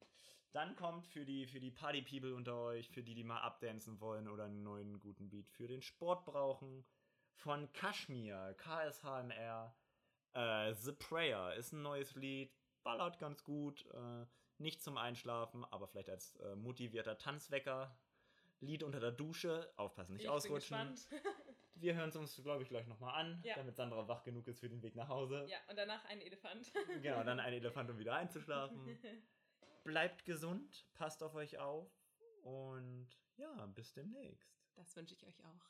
Dann kommt für die, für die Party-People unter euch, für die, die mal abdancen wollen oder einen neuen guten Beat für den Sport brauchen, von Kashmir, KSHMR, äh, The Prayer ist ein neues Lied, ballert ganz gut, äh, nicht zum Einschlafen, aber vielleicht als äh, motivierter Tanzwecker. Lied unter der Dusche, aufpassen, nicht ich ausrutschen. Wir hören es uns, glaube ich, gleich nochmal an, Ja. damit Sandra wach genug ist für den Weg nach Hause. ja, und danach ein Elefant. Genau, dann ein Elefant, um wieder einzuschlafen. (laughs) Bleibt gesund, passt auf euch auf und ja, bis demnächst. Das wünsche ich euch auch.